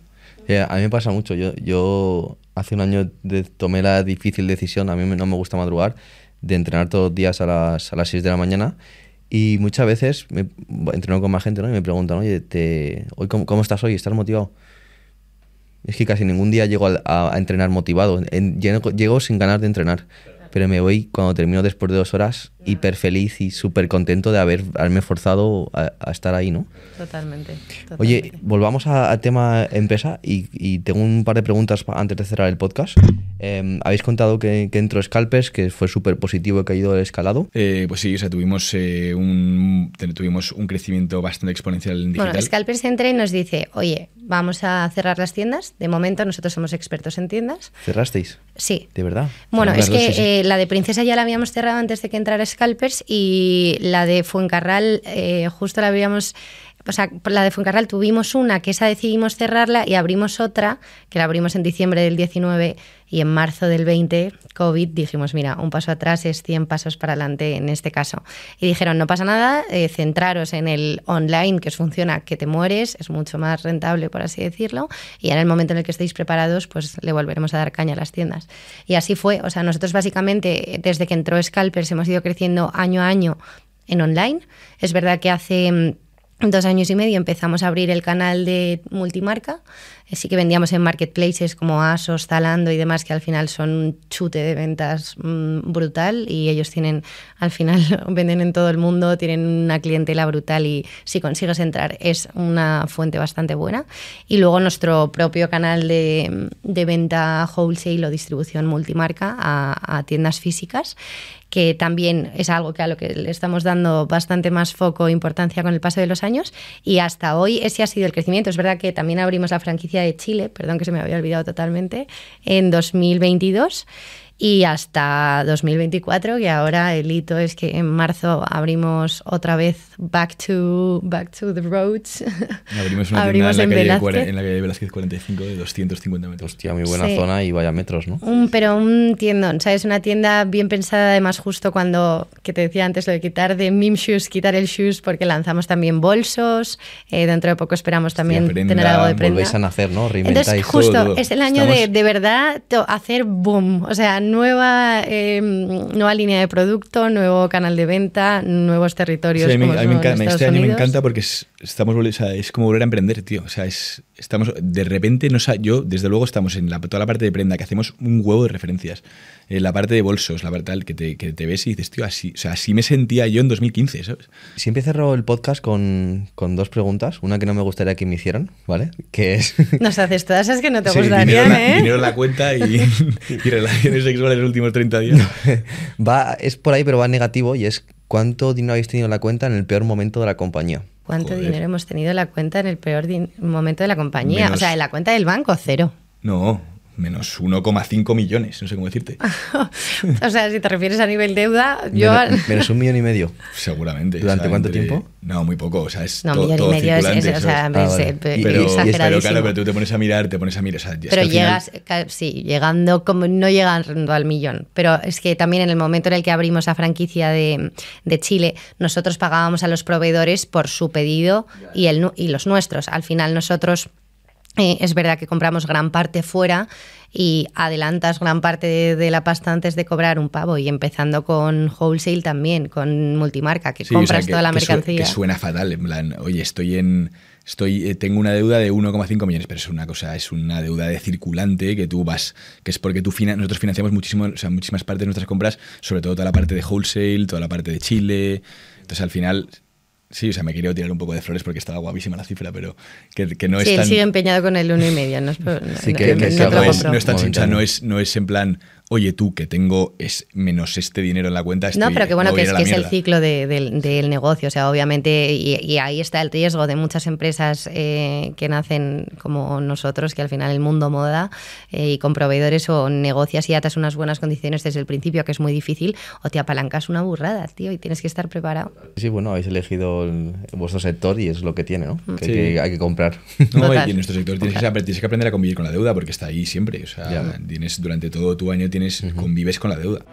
[SPEAKER 2] Eh, a mí me pasa mucho. Yo, yo hace un año de- tomé la difícil decisión, a mí no me gusta madrugar, de entrenar todos los días a las, a las 6 de la mañana. Y muchas veces me, entreno con más gente ¿no? y me preguntan, oye, te, hoy, ¿cómo, cómo estás hoy? ¿Estás motivado? Es que casi ningún día llego al- a, a entrenar motivado. En- llego, llego sin ganas de entrenar. Pero me voy cuando termino después de dos horas hiper feliz y súper contento de haber, haberme forzado a, a estar ahí, ¿no?
[SPEAKER 3] Totalmente.
[SPEAKER 2] Oye, volvamos al tema empresa y, y tengo un par de preguntas antes de cerrar el podcast. Eh, habéis contado que, que entró Scalpers, que fue súper positivo, que ha ido el escalado.
[SPEAKER 1] Eh, pues sí, o sea, tuvimos, eh, un, tuvimos un crecimiento bastante exponencial en digital.
[SPEAKER 3] Bueno, Scalpers entra y nos dice, oye, vamos a cerrar las tiendas. De momento nosotros somos expertos en tiendas.
[SPEAKER 2] ¿Cerrasteis?
[SPEAKER 3] Sí.
[SPEAKER 2] ¿De verdad?
[SPEAKER 3] Bueno, es que
[SPEAKER 2] dos, sí, sí.
[SPEAKER 3] eh, la de Princesa ya la habíamos cerrado antes de que entrara Scalpers y la de Fuencarral eh, justo la habíamos... o sea, la de Fuencarral tuvimos una que esa decidimos cerrarla y abrimos otra, que la abrimos en diciembre del 19 y en marzo del 20, COVID, dijimos, mira, un paso atrás es 100 pasos para adelante en este caso. Y dijeron, no pasa nada, eh, centraros en el online, que os funciona, que te mueres, es mucho más rentable, por así decirlo, y en el momento en el que estéis preparados, pues le volveremos a dar caña a las tiendas. Y así fue, o sea, nosotros básicamente, desde que entró Scalpers, hemos ido creciendo año a año en online. Es verdad que hace mm, dos años y medio empezamos a abrir el canal de multimarca. Sí que vendíamos en marketplaces como Asos, Zalando y demás, que al final son un chute de ventas mm, brutal. Y ellos tienen, al final *laughs* venden en todo el mundo, tienen una clientela brutal y si consigues entrar es una fuente bastante buena. Y luego nuestro propio canal de, de venta wholesale o distribución multimarca a, a tiendas físicas que también es algo que a lo que le estamos dando bastante más foco e importancia con el paso de los años y hasta hoy ese ha sido el crecimiento. Es verdad que también abrimos la franquicia de Chile, perdón que se me había olvidado totalmente, en 2022 y hasta 2024, que ahora el hito es que en marzo abrimos otra vez Back to, back to the Roads. *laughs*
[SPEAKER 1] Abrimos una tienda en, la calle Velázquez. en la calle Velázquez 45 de 250 metros.
[SPEAKER 2] Hostia, muy buena zona y vaya metros, ¿no?
[SPEAKER 3] Un, pero un tiendón, ¿sabes? Una tienda bien pensada, además justo cuando, que te decía antes, lo de quitar de meme shoes, quitar el shoes, porque lanzamos también bolsos, eh, dentro de poco esperamos también tener algo de prenda.
[SPEAKER 2] Volvéis a nacer, ¿no?
[SPEAKER 3] Entonces, justo, es el año de, de verdad hacer boom, o sea, nueva, em, nueva línea de producto, nuevo canal de venta, nuevos territorios.
[SPEAKER 1] Sí, a mí, a mí me encanta, año me encanta porque es, estamos, o sea, es como volver a emprender, tío. O sea, es, estamos, de repente, no, yo, desde luego, estamos en la, toda la parte de prenda, que hacemos un huevo de referencias. En la parte de bolsos, la parte que te, que te ves y dices, tío, así, o sea, así me sentía yo en 2015, ¿sabes?
[SPEAKER 2] Siempre cerro el podcast con, con, dos preguntas. Una que no me gustaría que me hicieran, ¿vale? Que es... *laughs*
[SPEAKER 3] Nos haces todas esas que no te gustarían, dinero
[SPEAKER 1] ¿eh? dinero en la cuenta y, *laughs* y relaciones sexuales en los últimos 30 días.
[SPEAKER 2] va, es por ahí, pero va negativo y es ¿cuánto dinero habéis tenido en la cuenta en el peor momento de la compañía?
[SPEAKER 3] ¿Cuánto dinero hemos tenido en la cuenta en el peor momento de la compañía? O sea, en la cuenta del banco, cero.
[SPEAKER 1] No, menos 1,5 millones, no sé cómo decirte. *laughs*
[SPEAKER 3] o sea, si te refieres a nivel deuda, yo...
[SPEAKER 2] Menos, un millón y medio.
[SPEAKER 1] Seguramente.
[SPEAKER 2] ¿Durante cuánto tiempo?
[SPEAKER 1] No, muy poco. O sea, es
[SPEAKER 3] no,
[SPEAKER 1] todo,
[SPEAKER 3] millón
[SPEAKER 1] todo
[SPEAKER 3] y medio es,
[SPEAKER 1] circulante,
[SPEAKER 3] es, o sea,
[SPEAKER 2] Ah, vale.
[SPEAKER 1] pero, claro, pero tú te pones a mirar, te pones a mirar. O sea,
[SPEAKER 3] Pero
[SPEAKER 1] final-
[SPEAKER 3] llegas, sí, llegando como no llegando al millón. Pero es que también en el momento en el que abrimos la franquicia de, de Chile, nosotros pagábamos a los proveedores por su pedido y, el, y los nuestros. Al final nosotros eh, es verdad que compramos gran parte fuera y adelantas gran parte de, de la pasta antes de cobrar un pavo y empezando con wholesale también, con multimarca, que
[SPEAKER 1] Sí, o sea,
[SPEAKER 3] compras
[SPEAKER 1] que-
[SPEAKER 3] toda la
[SPEAKER 1] que su-
[SPEAKER 3] mercancía.
[SPEAKER 1] que suena fatal, en plan, oye, estoy en. Estoy, eh, tengo una deuda de 1,5 millones, pero es una cosa, es una deuda de circulante que tú vas, que es porque tú fina- nosotros financiamos muchísimo, o sea, muchísimas partes de nuestras compras, sobre todo toda la parte de wholesale, toda la parte de Chile. Entonces al final, sí, o sea, me quería tirar un poco de flores porque estaba guapísima la cifra, pero que, que no
[SPEAKER 3] sí,
[SPEAKER 1] es
[SPEAKER 3] él
[SPEAKER 1] tan.
[SPEAKER 3] sigue empeñado con el uno y medio. No, es por-
[SPEAKER 2] Sí,
[SPEAKER 3] no-
[SPEAKER 2] que-
[SPEAKER 3] no
[SPEAKER 2] que
[SPEAKER 1] no, es, no es tan o sea,
[SPEAKER 2] Momentáneo.
[SPEAKER 1] no es, no es en plan, oye, tú que tengo es menos este dinero en la cuenta.
[SPEAKER 3] No,
[SPEAKER 1] estoy-
[SPEAKER 3] pero que bueno, que es, que es el ciclo de- del, del negocio. O sea, obviamente, y, y ahí está el riesgo de muchas empresas eh, que nacen como nosotros, que al final el mundo moda eh, y con proveedores o negocias y atas unas buenas condiciones desde el principio, que es muy difícil, o te apalancas una burrada, tío, y tienes que estar preparado.
[SPEAKER 2] Sí, bueno, habéis elegido el- vuestro sector y es lo que tiene, ¿no? Que,
[SPEAKER 1] Sí.
[SPEAKER 2] que hay que comprar.
[SPEAKER 1] No,
[SPEAKER 3] Total.
[SPEAKER 1] y en nuestro sector tienes que, tienes que aprender a convivir con la deuda porque está ahí siempre. O sea,
[SPEAKER 2] Ya.
[SPEAKER 1] tienes, durante todo tu año tienes, convives con la deuda.